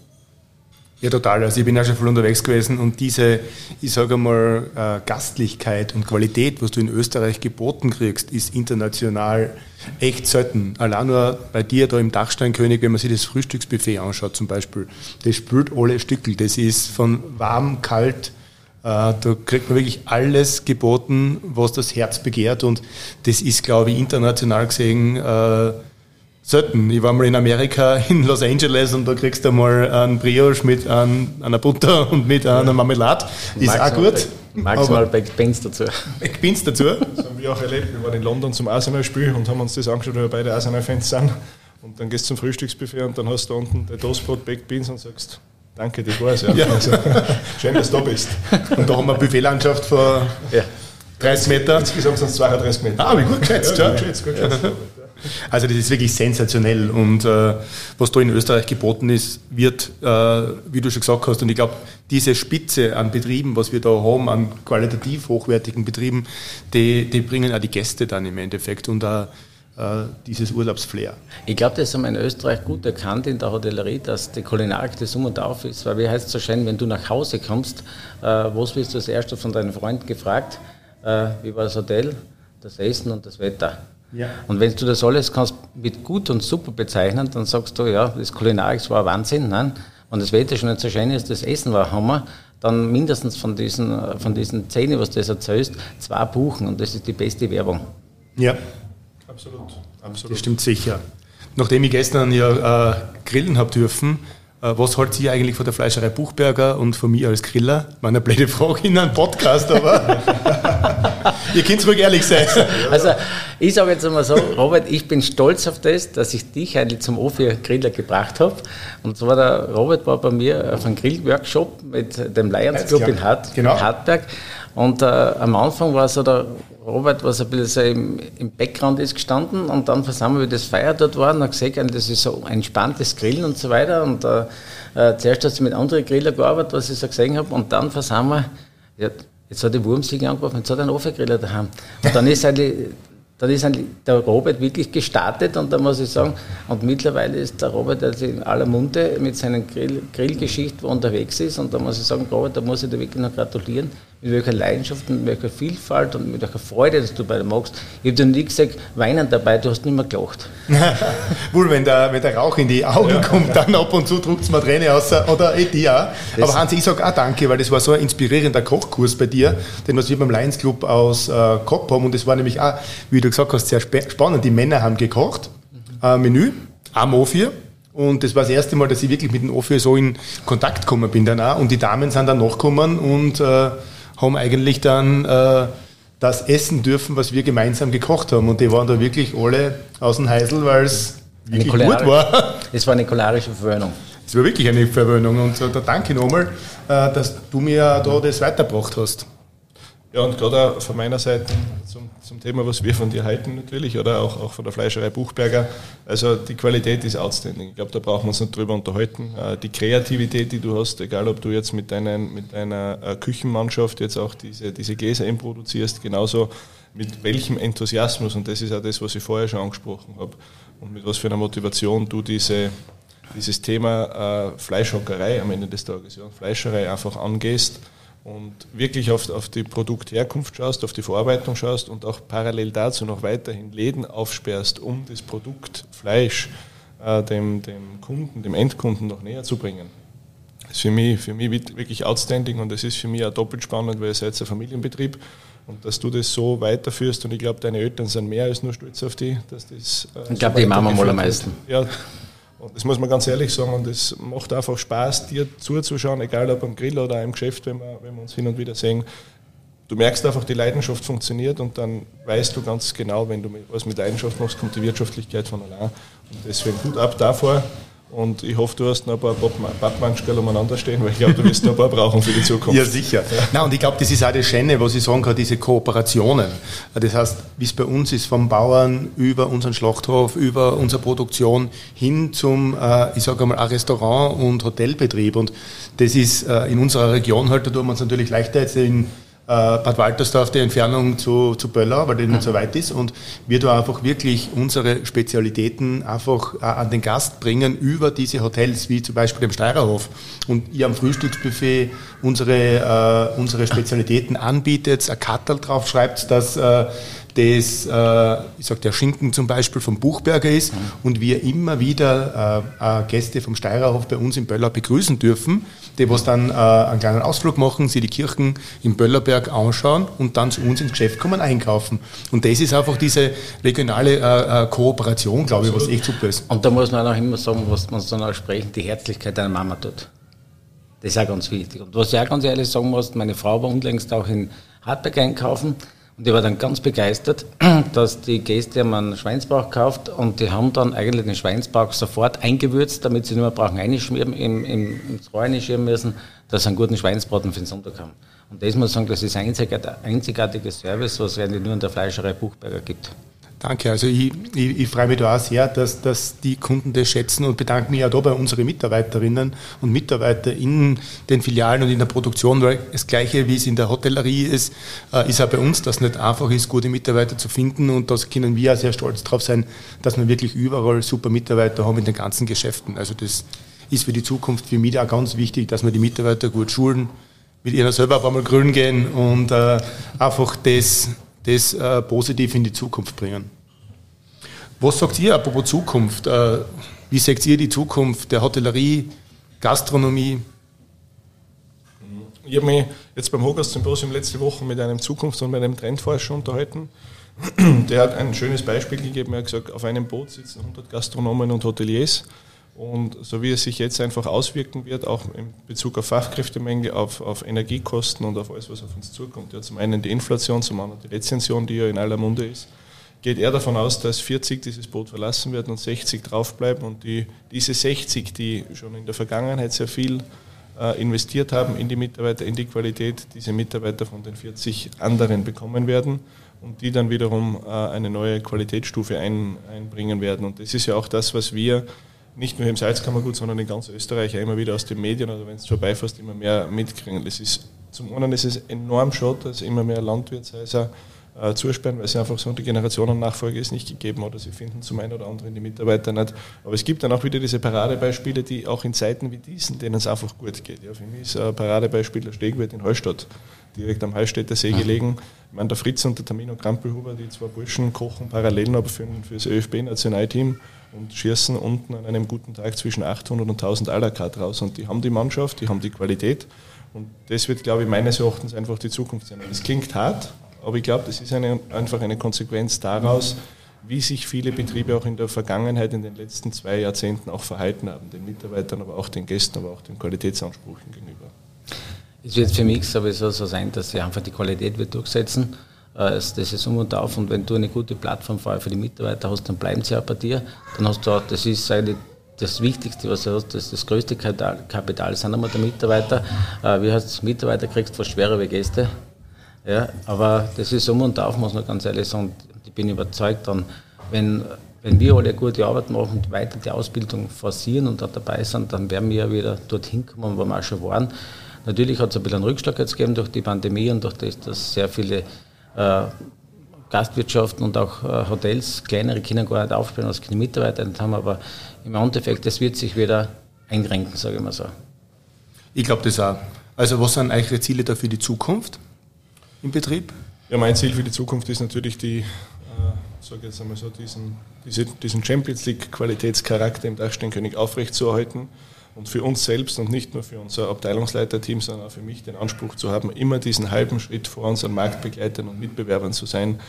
Ja, total. Also ich bin auch schon voll unterwegs gewesen und diese, ich sage mal, äh, Gastlichkeit und Qualität, was du in Österreich geboten kriegst, ist international echt selten. Allein nur bei dir da im Dachsteinkönig, wenn man sich das Frühstücksbuffet anschaut zum Beispiel, das spült alle Stückel. Das ist von warm, kalt, äh, da kriegt man wirklich alles geboten, was das Herz begehrt und das ist, glaube ich, international gesehen äh, selten. Ich war mal in Amerika, [laughs] in Los Angeles und da kriegst du mal einen Brioche mit einer Butter [laughs] und mit einer Marmelade. Ist auch gut. Maximal Beans dazu. Beans dazu. [laughs] Das haben wir auch erlebt. Wir waren in London zum Arsenal-Spiel und haben uns das angeschaut, weil wir beide Arsenal-Fans sind. Und dann gehst du zum Frühstücksbuffet und dann hast du unten dein Toastbrot, Beans und sagst, danke, das war's. Ja. ja. Also, schön, dass du da bist. Und da haben wir eine Buffetlandschaft vor ja. 30 Metern. Insgesamt sind es 32 Meter. Ah, wie gut geschätzt, ja. ja. Gut geschätzt, gut geschätzt. Also das ist wirklich sensationell und äh, was da in Österreich geboten ist, wird, äh, wie du schon gesagt hast, und ich glaube, diese Spitze an Betrieben, was wir da haben, an qualitativ hochwertigen Betrieben, die, die bringen auch die Gäste dann im Endeffekt und auch äh, dieses Urlaubsflair. Ich glaube, das haben wir in Österreich gut erkannt in der Hotellerie, dass die Kulinarik das um und auf ist, weil wie heißt es so schön, wenn du nach Hause kommst, äh, was wirst du als erstes von deinen Freunden gefragt? Äh, wie war das Hotel, das Essen und das Wetter? Ja. Und wenn du das alles kannst mit gut und super bezeichnen, dann sagst du, ja, das Kulinarik war Wahnsinn. Nein? Und das Wetter schon nicht so schön ist, das Essen war Hammer, dann mindestens von diesen, von diesen zehn, was du das erzählst, zwei buchen und das ist die beste Werbung. Ja, absolut. absolut. Das stimmt sicher. Nachdem ich gestern ja äh, grillen habe dürfen, äh, was haltet ihr eigentlich von der Fleischerei Buchberger und von mir als Griller? Meine blöde Frage in einem Podcast, aber [laughs] ihr könnt ruhig ehrlich sein. Also, ich sage jetzt einmal so, Robert, ich bin stolz auf das, dass ich dich eigentlich zum O4-Griller gebracht habe. Und zwar der Robert war bei mir auf einem Grillworkshop mit dem Lions Club in, Hart, genau. in Hartberg. Und äh, am Anfang war so der Robert, was ein bisschen so im, im Background ist gestanden und dann sind wir, wie das Feier dort war, und gesehen, das ist so ein entspanntes Grillen und so weiter. Und äh, äh, zuerst hat sie mit anderen Griller gearbeitet, was ich so gesehen habe, und dann versammelt wir, ja, jetzt hat die Wurmsiege angerufen, jetzt hat er einen Ofengriller daheim. Und dann ist eigentlich dann ist der Robert wirklich gestartet und da muss ich sagen, und mittlerweile ist der Robert also in aller Munde mit seinen Grill, Grillgeschichten, unterwegs ist und da muss ich sagen, Robert, da muss ich dir wirklich noch gratulieren, mit welcher Leidenschaft, mit welcher Vielfalt und mit welcher Freude, dass du bei dir magst. Ich habe dir nie gesagt, weinen dabei, du hast nicht mehr gelacht. [laughs] Wohl, wenn der, wenn der Rauch in die Augen ja. kommt, dann ab und zu druckt es mir Träne aus, oder eh auch. Aber Hans, ich sage auch danke, weil das war so ein inspirierender Kochkurs bei dir, den was wir beim Lions Club aus äh, gehabt haben und das war nämlich auch, wie du gesagt hast, sehr spannend. Die Männer haben gekocht, äh, Menü, am O4, und das war das erste Mal, dass ich wirklich mit dem Office so in Kontakt gekommen bin dann auch. Und die Damen sind dann nachgekommen und äh, haben eigentlich dann äh, das essen dürfen, was wir gemeinsam gekocht haben. Und die waren da wirklich alle aus dem Heisel, weil es wirklich gut war. Es war eine kulinarische Verwöhnung. Das war wirklich eine Verwöhnung und da danke nochmal, äh, dass du mir da das weitergebracht hast. Ja, und gerade auch von meiner Seite zum, zum, Thema, was wir von dir halten natürlich, oder auch, auch von der Fleischerei Buchberger. Also die Qualität ist outstanding. Ich glaube, da brauchen wir uns nicht drüber unterhalten. Äh, die Kreativität, die du hast, egal ob du jetzt mit, deinen, mit deiner äh, Küchenmannschaft jetzt auch diese, diese Gläser produzierst, genauso mit welchem Enthusiasmus, und das ist auch das, was ich vorher schon angesprochen habe, und mit was für einer Motivation du diese, dieses Thema äh, Fleischhockerei am Ende des Tages, ja, Fleischerei einfach angehst und wirklich auf, auf die Produktherkunft schaust, auf die Verarbeitung schaust und auch parallel dazu noch weiterhin Läden aufsperrst, um das Produkt Fleisch äh, dem, dem Kunden, dem Endkunden noch näher zu bringen. Das ist für mich, für mich wirklich outstanding und es ist für mich auch doppelt spannend, weil ihr seid ein Familienbetrieb und dass du das so weiterführst und ich glaube, deine Eltern sind mehr als nur stolz auf dich, dass das. Äh, ich glaube, so die Mama mal am meisten. Ja, und das muss man ganz ehrlich sagen, und es macht einfach Spaß, dir zuzuschauen, egal ob am Grill oder im Geschäft, wenn wir, wenn wir uns hin und wieder sehen. Du merkst einfach, die Leidenschaft funktioniert und dann weißt du ganz genau, wenn du was mit Leidenschaft machst, kommt die Wirtschaftlichkeit von allein. Und deswegen gut ab davor. Und ich hoffe, du hast noch ein paar Pappmanschkel umeinander stehen, weil ich glaube, du wirst noch ein paar brauchen für die Zukunft. Ja, sicher. Na, und ich glaube, das ist auch das Schöne, was ich sagen kann, diese Kooperationen. Das heißt, wie es bei uns ist, vom Bauern über unseren Schlachthof, über unsere Produktion hin zum, äh, ich sage einmal, Restaurant- und Hotelbetrieb. Und das ist äh, in unserer Region halt, da tun wir uns natürlich leichter jetzt in Bad Waltersdorf die Entfernung zu, zu Böller, weil die nicht so weit ist. Und wir da einfach wirklich unsere Spezialitäten einfach äh, an den Gast bringen über diese Hotels, wie zum Beispiel dem Steirerhof. Und ihr am Frühstücksbuffet unsere, äh, unsere Spezialitäten anbietet, ein Kattel drauf schreibt, dass äh, das, äh, ich sag, der Schinken zum Beispiel vom Buchberger ist mhm. und wir immer wieder äh, Gäste vom Steirerhof bei uns in Böller begrüßen dürfen, die was dann äh, einen kleinen Ausflug machen, sie die Kirchen im Böllerberg anschauen und dann zu uns ins Geschäft kommen einkaufen. Und das ist einfach diese regionale äh, äh, Kooperation, glaube ich, was echt super ist. Und da muss man auch immer sagen, was man dann auch sprechen, die Herzlichkeit deiner Mama tut. Das ist auch ganz wichtig. Und was ich auch ganz ehrlich sagen muss, meine Frau war unlängst auch in Hartberg einkaufen und ich war dann ganz begeistert, [clears throat] dass die Gäste haben einen Schweinsbauch gekauft und die haben dann eigentlich den Schweinsbauch sofort eingewürzt, damit sie nicht mehr brauchen einschmieren, im, im, ins Rohr einschmieren müssen, dass sie einen guten Schweinsbraten für den Sonntag haben. Und das muss ich sagen, das ist ein einzigartiger Service, was es eigentlich nur in der Fleischerei Buchberger gibt. Danke. Also ich, ich, ich freue mich da auch sehr, dass, dass die Kunden das schätzen und bedanke mich auch da bei unseren Mitarbeiterinnen und Mitarbeitern in den Filialen und in der Produktion, weil das Gleiche wie es in der Hotellerie ist, äh, ist auch bei uns, dass es nicht einfach ist, gute Mitarbeiter zu finden und da können wir auch sehr stolz drauf sein, dass wir wirklich überall super Mitarbeiter haben in den ganzen Geschäften. Also das ist für die Zukunft für mich auch ganz wichtig, dass wir die Mitarbeiter gut schulen, mit ihnen selber auch einmal grün gehen und äh, einfach das das äh, positiv in die Zukunft bringen. Was sagt ihr apropos Zukunft? Äh, wie seht ihr die Zukunft der Hotellerie, Gastronomie? Ich habe mich jetzt beim Hogas Symposium letzte Woche mit einem Zukunfts- und mit einem Trendforscher unterhalten. [clears throat] Der hat ein schönes Beispiel gegeben. Er hat gesagt, auf einem Boot sitzen 100 Gastronomen und Hoteliers und so wie es sich jetzt einfach auswirken wird, auch in Bezug auf Fachkräftemenge, auf, auf Energiekosten und auf alles, was auf uns zukommt, ja, zum einen die Inflation, zum anderen die Rezension, die ja in aller Munde ist, geht er davon aus, dass 40 dieses Boot verlassen werden und 60 draufbleiben und die, diese 60, die schon in der Vergangenheit sehr viel äh, investiert haben in die Mitarbeiter, in die Qualität, diese Mitarbeiter von den 40 anderen bekommen werden und die dann wiederum äh, eine neue Qualitätsstufe ein, einbringen werden. Und das ist ja auch das, was wir nicht nur im Salzkammergut, sondern in ganz Österreich immer wieder aus den Medien oder wenn es vorbeifährst, immer mehr mitkriegen. Das ist, zum einen ist es enorm schade, dass immer mehr Landwirtshäuser äh, zusperren, weil sie einfach so die Generationennachfolge ist nicht gegeben oder sie finden zum einen oder anderen die Mitarbeiter nicht. Aber es gibt dann auch wieder diese Paradebeispiele, die auch in Zeiten wie diesen, denen es einfach gut geht. Ja, für mich ist ein Paradebeispiel der Stegwirt in Hallstatt, direkt am Hallstätter See gelegen. Ich meine, der Fritz und der Tamino Krampelhuber, die zwei Burschen kochen parallel aber für, für das ÖFB-Nationalteam und schießen unten an einem guten Tag zwischen 800 und 1000 à la carte raus. Und die haben die Mannschaft, die haben die Qualität. Und das wird, glaube ich, meines Erachtens einfach die Zukunft sein. Das klingt hart, aber ich glaube, das ist eine, einfach eine Konsequenz daraus, wie sich viele Betriebe auch in der Vergangenheit, in den letzten zwei Jahrzehnten auch verhalten haben, den Mitarbeitern, aber auch den Gästen, aber auch den Qualitätsansprüchen gegenüber. Es wird für mich sowieso so sein, dass sie einfach die Qualität wird durchsetzen äh, das ist um und auf. Und wenn du eine gute Plattform für die Mitarbeiter hast, dann bleiben sie auch bei dir. Dann hast du auch, das ist eigentlich das Wichtigste, was er hat, das, das größte Kapital sind einmal der Mitarbeiter. Äh, wie heißt Mitarbeiter kriegst fast schwerer wie Gäste. Ja, aber das ist um und auf, muss man ganz ehrlich sagen. Ich bin überzeugt dann, wenn, wenn wir alle gute Arbeit machen und weiter die Ausbildung forcieren und da dabei sind, dann werden wir ja wieder dorthin kommen, wo wir auch schon waren. Natürlich hat es ein bisschen einen Rückschlag jetzt gegeben durch die Pandemie und durch das, dass sehr viele äh, Gastwirtschaften und auch äh, Hotels, kleinere Kinder gar nicht aufspielen, als keine Mitarbeiter haben, aber im Endeffekt, das wird sich wieder einrenken, sage ich mal so. Ich glaube das auch. Also was sind eure Ziele da für die Zukunft im Betrieb? Ja, mein Ziel für die Zukunft ist natürlich die, äh, sage jetzt einmal so, diesen, diese, diesen Champions League Qualitätscharakter im Dachsteinkönig aufrechtzuerhalten und für uns selbst und nicht nur für unser Abteilungsleiterteam, sondern auch für mich den Anspruch zu haben, immer diesen halben Schritt vor unseren Marktbegleitern und Mitbewerbern zu sein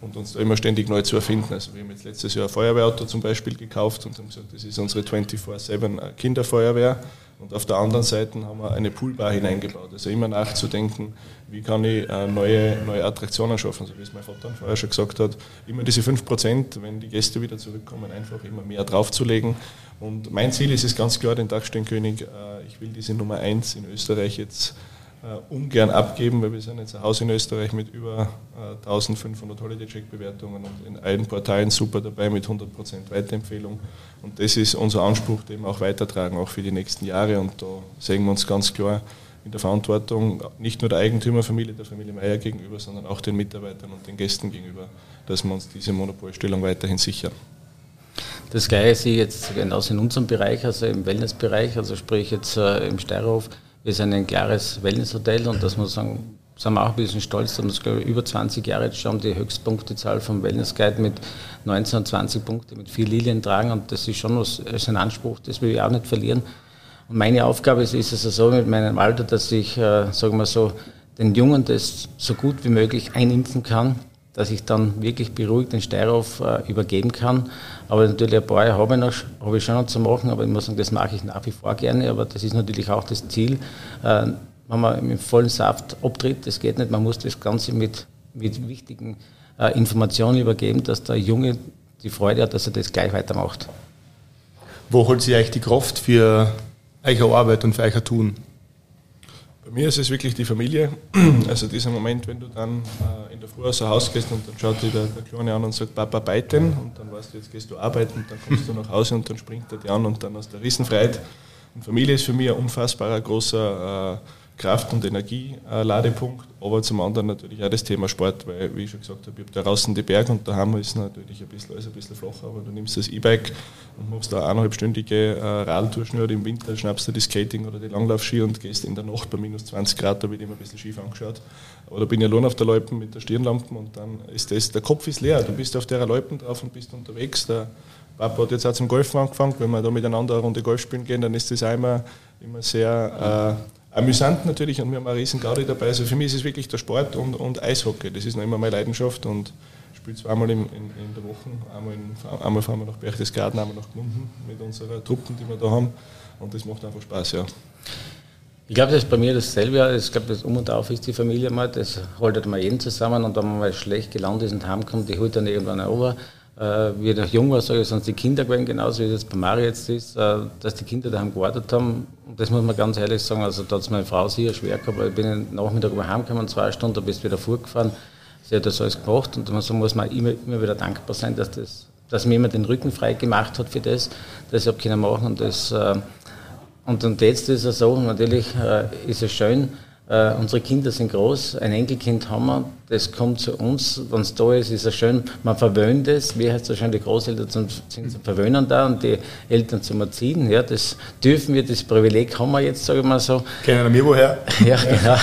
und uns da immer ständig neu zu erfinden. Also wir haben jetzt letztes Jahr ein Feuerwehrauto zum Beispiel gekauft und haben gesagt, das ist unsere 24-7 Kinderfeuerwehr. Und auf der anderen Seite haben wir eine Poolbar hineingebaut. Also immer nachzudenken, wie kann ich äh, neue, neue Attraktionen schaffen. So wie es mein Vater vorher schon gesagt hat, immer diese 5%, wenn die Gäste wieder zurückkommen, einfach immer mehr draufzulegen. Und mein Ziel ist es ganz klar, den Dachsteinkönig, äh, ich will diese Nummer 1 in Österreich jetzt ungern abgeben, weil wir sind jetzt ein Haus in Österreich mit über 1500 Holiday-Check-Bewertungen und in allen Portalen super dabei mit 100% Weiterempfehlung. Und das ist unser Anspruch, den wir auch weitertragen, auch für die nächsten Jahre. Und da sehen wir uns ganz klar in der Verantwortung, nicht nur der Eigentümerfamilie, der Familie Meier gegenüber, sondern auch den Mitarbeitern und den Gästen gegenüber, dass wir uns diese Monopolstellung weiterhin sichern. Das Gleiche sehe ich jetzt genauso in unserem Bereich, also im Wellnessbereich, also sprich jetzt äh, im Steirhof. Wir sind ein klares Wellnesshotel und das muss sagen, sind wir auch ein bisschen stolz, dass wir über 20 Jahre jetzt schon die Höchstpunktezahl vom Wellness Guide mit 19 und 20 Punkten mit vier Lilien tragen und das ist schon was, ist ein Anspruch, das will ich auch nicht verlieren. Und meine Aufgabe ist, ist es so mit meinem Alter, dass ich, äh, sagen wir so, den Jungen das so gut wie möglich einimpfen kann, dass ich dann wirklich beruhigt den Steirauf äh, übergeben kann. Aber natürlich ein paar habe ich, noch, habe ich schon noch zu machen, aber ich muss sagen, das mache ich nach wie vor gerne. Aber das ist natürlich auch das Ziel, äh, wenn man im vollen Saft abtritt, das geht nicht. Man muss das Ganze mit, mit wichtigen äh, Informationen übergeben, dass der Junge die Freude hat, dass er das gleich weitermacht. Wo holt sie euch die Kraft für eure Arbeit und für euer Tun? Bei mir ist es wirklich die Familie. [clears throat] Also dieser Moment, wenn du dann äh, in der Früh aus dem Haus gehst und dann schaut dich der, der Kleine an und sagt, Papa, beiten. Und dann weißt du, jetzt gehst du arbeiten und dann kommst du nach Hause und dann springt er dir an und dann hast du Riesenfreude. Und Familie ist für mich ein unfassbarer großer äh, Kraft- und Energieladepunkt, aber zum anderen natürlich auch das Thema Sport, weil, wie ich schon gesagt habe, ich habe da draußen die Berge und daheim ist natürlich ein bisschen, alles ein bisschen flacher, aber du nimmst das E-Bike und machst da eineinhalbstündige äh, Radtourschnur oder im Winter schnappst du die Skating oder die Langlaufski und gehst in der Nacht bei minus 20 Grad, da wird immer ein bisschen schief angeschaut. Aber da bin ich allein auf der Loipen mit der Stirnlampe und dann ist das, der Kopf ist leer, du bist auf der Loipen drauf und bist unterwegs, der Papa hat jetzt auch zum Golfen angefangen, wenn wir da miteinander eine Runde Golf spielen gehen, dann ist das auch immer, immer sehr... Amüsant natürlich und wir haben eine riesen Gaudi dabei. Also für mich ist es wirklich der Sport und, und Eishockey. Das ist noch immer meine Leidenschaft und ich spiele zweimal in, in, in der Woche. Einmal, in, einmal fahren wir nach Berchtesgaden, einmal nach Gmunden mit unseren Truppen, die wir da haben. Und das macht einfach Spaß, ja. Ich glaube, das ist bei mir dasselbe. Ich glaube, das Um und Auf ist die Familie mal. Das haltet man jeden zusammen und wenn man mal schlecht gelaunt ist und heimkommt, die holt dann irgendwann over äh, wie ich noch jung war, sage ich, sind die Kinder gewesen, genauso wie es jetzt bei Mario jetzt ist, äh, dass die Kinder daheim gewartet haben. Und das muss man ganz ehrlich sagen, also da hat meine Frau sicher schwer gehabt, weil ich bin Nachmittag über heimgekommen, zwei Stunden, da bist du wieder vorgefahren. Sie hat das alles gemacht und so muss man immer, immer wieder dankbar sein, dass, das, dass mir immer den Rücken frei gemacht hat für das, das ich habe können machen und das äh, und, und jetzt ist es so, natürlich äh, ist es schön, Uh, unsere Kinder sind groß, ein Enkelkind haben wir, das kommt zu uns, wenn es da ist, ist es schön, man verwöhnt es, wie heißt das schon, die Großeltern zum, sind zum Verwöhnen da und die Eltern zum Erziehen, ja, das dürfen wir, das Privileg haben wir jetzt, sage ich mal so. Kennen wir woher? [laughs] Ja, genau.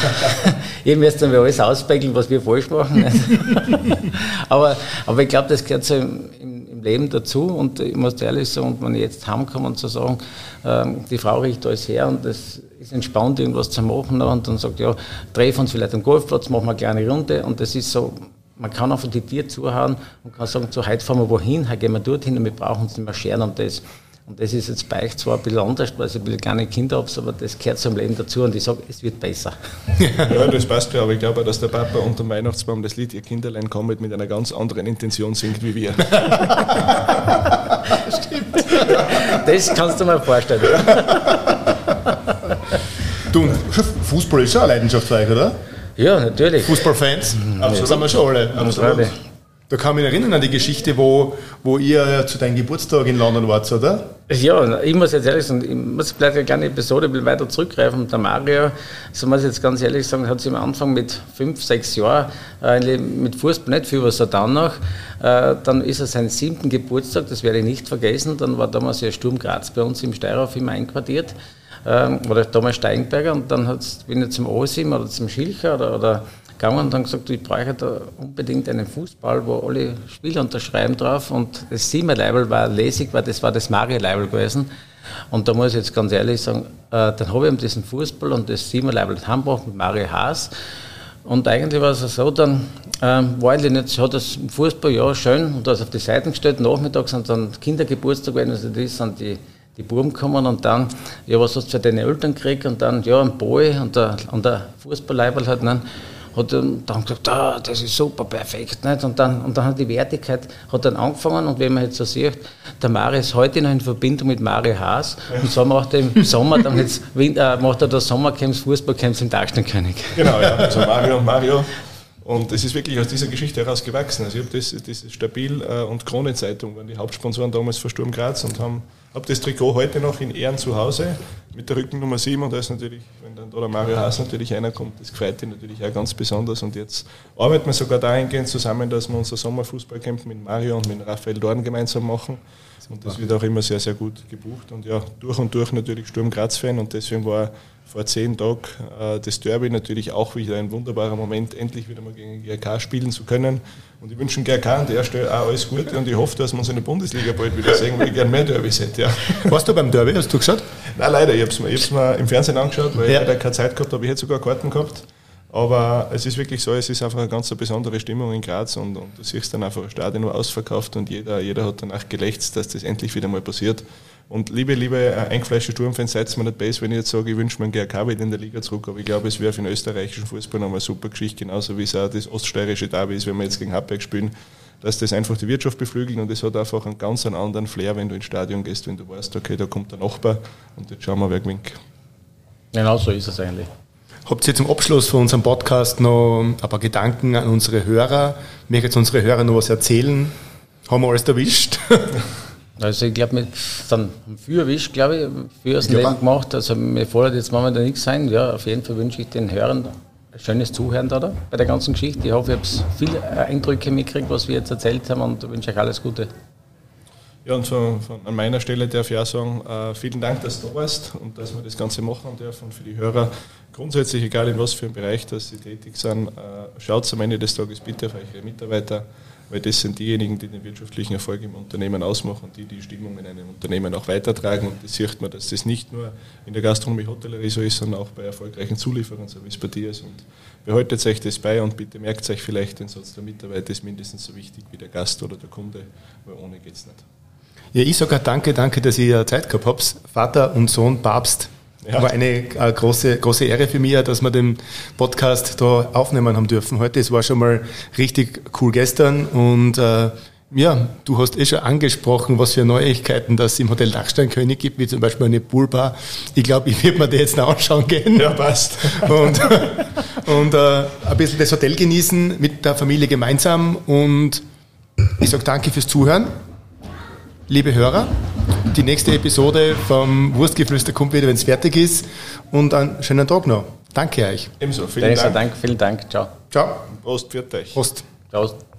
[laughs] Ihr müsst dann alles auspegeln, was wir falsch machen. [laughs] aber, aber ich glaube, das gehört so im, im, Leben dazu und ich muss ehrlich sagen, und wenn ich jetzt heimkomme und so sagen, ähm, die Frau riecht alles her und das ist entspannt, irgendwas zu machen und dann sagt, ja, treffen uns vielleicht am Golfplatz, machen wir eine kleine Runde und das ist so, man kann einfach die Tier zuhauen und kann sagen, so, heute fahren wir wohin, heute gehen wir dorthin und wir brauchen uns nicht mehr scheren um das. Und das ist jetzt bei euch zwar ein bisschen anders, weil ich ein bisschen kleine Kinder habe, aber das gehört zum Leben dazu und ich sage, es wird besser. Ja, das passt ja, aber ich glaube, dass der Papa unter dem Weihnachtsbaum das Lied Ihr Kinderlein kommt mit einer ganz anderen Intention singt wie wir. [laughs] Stimmt. Das kannst du mir vorstellen. du, Fußball ist schon eine Leidenschaft für euch, oder? Ja, natürlich. Fußballfans? Mhm. Absolut. sind wir schon alle. Absolut. Da kann ich mich erinnern an die Geschichte, wo, wo ihr zu deinem Geburtstag in London wart, oder? Ja, ich muss jetzt ehrlich sagen, ich muss vielleicht eine kleine Episode ein bisschen weiter zurückgreifen. Der Mario, so muss ich jetzt ganz ehrlich sagen, hat sich am Anfang mit fünf, sechs Jahren äh, mit Fußball nicht viel was getan noch. Äh, dann ist er seinen siebten Geburtstag, das werde ich nicht vergessen. Dann war damals ja Sturm Graz bei uns im Steirauf immer einquartiert. Ähm, oder Thomas Steinberger und dann bin ich zum Osim oder zum Schilcher oder, oder gegangen und dann gesagt, ich brauche da unbedingt einen Fußball, wo alle Spieler unterschreiben drauf. Und das Siemer-Label war lässig, weil das war das Mario-Label gewesen. Und da muss ich jetzt ganz ehrlich sagen, äh, dann habe ich ihm diesen Fußball und das Siemer-Label Hamburg mit Mario Haas. Und eigentlich war es so, dann ähm, war eigentlich nicht, hat das Fußball ja schön und das auf die Seiten gestellt. Nachmittags sind dann Kindergeburtstag, wenn es ist, sind die, die Buben gekommen und dann, ja, was hast du für deine Eltern gekriegt? Und dann, ja, ein Boy und der, und der Fußballleibel halt, nein hat dann, dann gesagt, ah, das ist super, perfekt. Nicht? Und, dann, und dann hat die Wertigkeit hat dann angefangen und wenn man jetzt so sieht, der Mario ist heute noch in Verbindung mit Mario Haas und so macht er im [laughs] Sommer dann jetzt, äh, macht er das Sommercamps, Fußballcamps im Dachsteinkönig. Genau, ja, [laughs] also Mario und Mario. Und es ist wirklich aus dieser Geschichte heraus gewachsen. Also ich habe das, das Stabil äh, und Krone Zeitung waren die Hauptsponsoren damals von Sturm Graz und haben habe das Trikot heute noch in Ehren zu Hause mit der Rückennummer 7 und da ist natürlich, wenn dann da der Mario Haas natürlich einer kommt, das freut ihn natürlich auch ganz besonders und jetzt arbeiten wir sogar dahingehend zusammen, dass wir unser Sommerfußballcamp mit Mario und mit Raphael Dorn gemeinsam machen und das wird auch immer sehr, sehr gut gebucht und ja, durch und durch natürlich Sturm Graz-Fan und deswegen war vor zehn Tagen äh, das Derby natürlich auch wieder ein wunderbarer Moment, endlich wieder mal gegen GRK spielen zu können. Und ich wünsche GRK an der Stelle auch alles Gute und ich hoffe, dass wir uns in der Bundesliga bald wieder sehen, weil ich gerne mehr Derbys hätte. Ja. Warst du beim Derby? Hast du geschaut? Nein, leider. Ich habe es mir, mir, im Fernsehen angeschaut, weil ja. ich leider keine Zeit gehabt habe. Ich hätte sogar Karten gehabt. Aber es ist wirklich so, es ist einfach eine ganz besondere Stimmung in Graz und, und du siehst dann einfach ein Stadion ausverkauft und jeder, jeder hat danach gelächzt, dass das endlich wieder mal passiert. Und liebe, liebe äh, eingefleischte Sturmfans, seid mir nicht base, wenn ich jetzt sage, ich wünsche mir einen GRK wieder in der Liga zurück, aber ich glaube, es wäre für den österreichischen Fußball nochmal eine super Geschichte, genauso wie es auch das oststeirische Derby ist, wenn wir jetzt gegen Happberg spielen, dass das einfach die Wirtschaft beflügelt und es hat einfach einen ganz anderen Flair, wenn du ins Stadion gehst, wenn du weißt, okay, da kommt der Nachbar und jetzt schauen wir, wer gewinnt. Genau so ist es eigentlich. Habt ihr zum Abschluss von unserem Podcast noch ein paar Gedanken an unsere Hörer? Möchtet unsere Hörer noch was erzählen? Haben wir alles erwischt? [laughs] Also ich glaube, wir sind viel erwischt, glaube ich, für das ja, Leben gemacht. Also mir fordert jetzt momentan nichts sein. Ja, auf jeden Fall wünsche ich den Hörern ein schönes Zuhören da, da bei der ganzen Geschichte. Ich hoffe, ihr habt viele Eindrücke mitgekriegt, was wir jetzt erzählt haben und wünsche euch alles Gute. Ja, und von, von, an meiner Stelle darf ich auch sagen, äh, vielen Dank, dass du da warst und dass wir das Ganze machen dürfen. Und für die Hörer grundsätzlich, egal in was für einem Bereich dass sie tätig sind, äh, schaut am Ende des Tages bitte auf eure Mitarbeiter weil das sind diejenigen, die den wirtschaftlichen Erfolg im Unternehmen ausmachen die die Stimmung in einem Unternehmen auch weitertragen. Und das sieht man, dass das nicht nur in der Gastronomie, Hotellerie so ist, sondern auch bei erfolgreichen Zulieferern, so wie es bei dir ist. Und behaltet euch das bei und bitte merkt euch vielleicht, den Satz der Mitarbeiter ist mindestens so wichtig wie der Gast oder der Kunde, weil ohne geht es nicht. Ja, ich sage danke, danke, dass ihr Zeit gehabt habt. Vater und Sohn Papst ja. War eine äh, große, große Ehre für mich, dass wir den Podcast da aufnehmen haben dürfen heute. Es war schon mal richtig cool gestern und äh, ja, du hast eh schon angesprochen, was für Neuigkeiten das im Hotel Dachsteinkönig gibt, wie zum Beispiel eine Poolbar. Ich glaube, ich werde mir die jetzt noch anschauen gehen. Ja, passt. Und, und äh, ein bisschen das Hotel genießen mit der Familie gemeinsam. Und ich sage danke fürs Zuhören liebe Hörer. Die nächste Episode vom Wurstgeflüster kommt wieder, wenn es fertig ist. Und einen schönen Tag noch. Danke euch. Ebenso. Vielen Dank. Dank. Vielen Dank. Ciao. Ciao. Prost, für euch. Prost. Prost.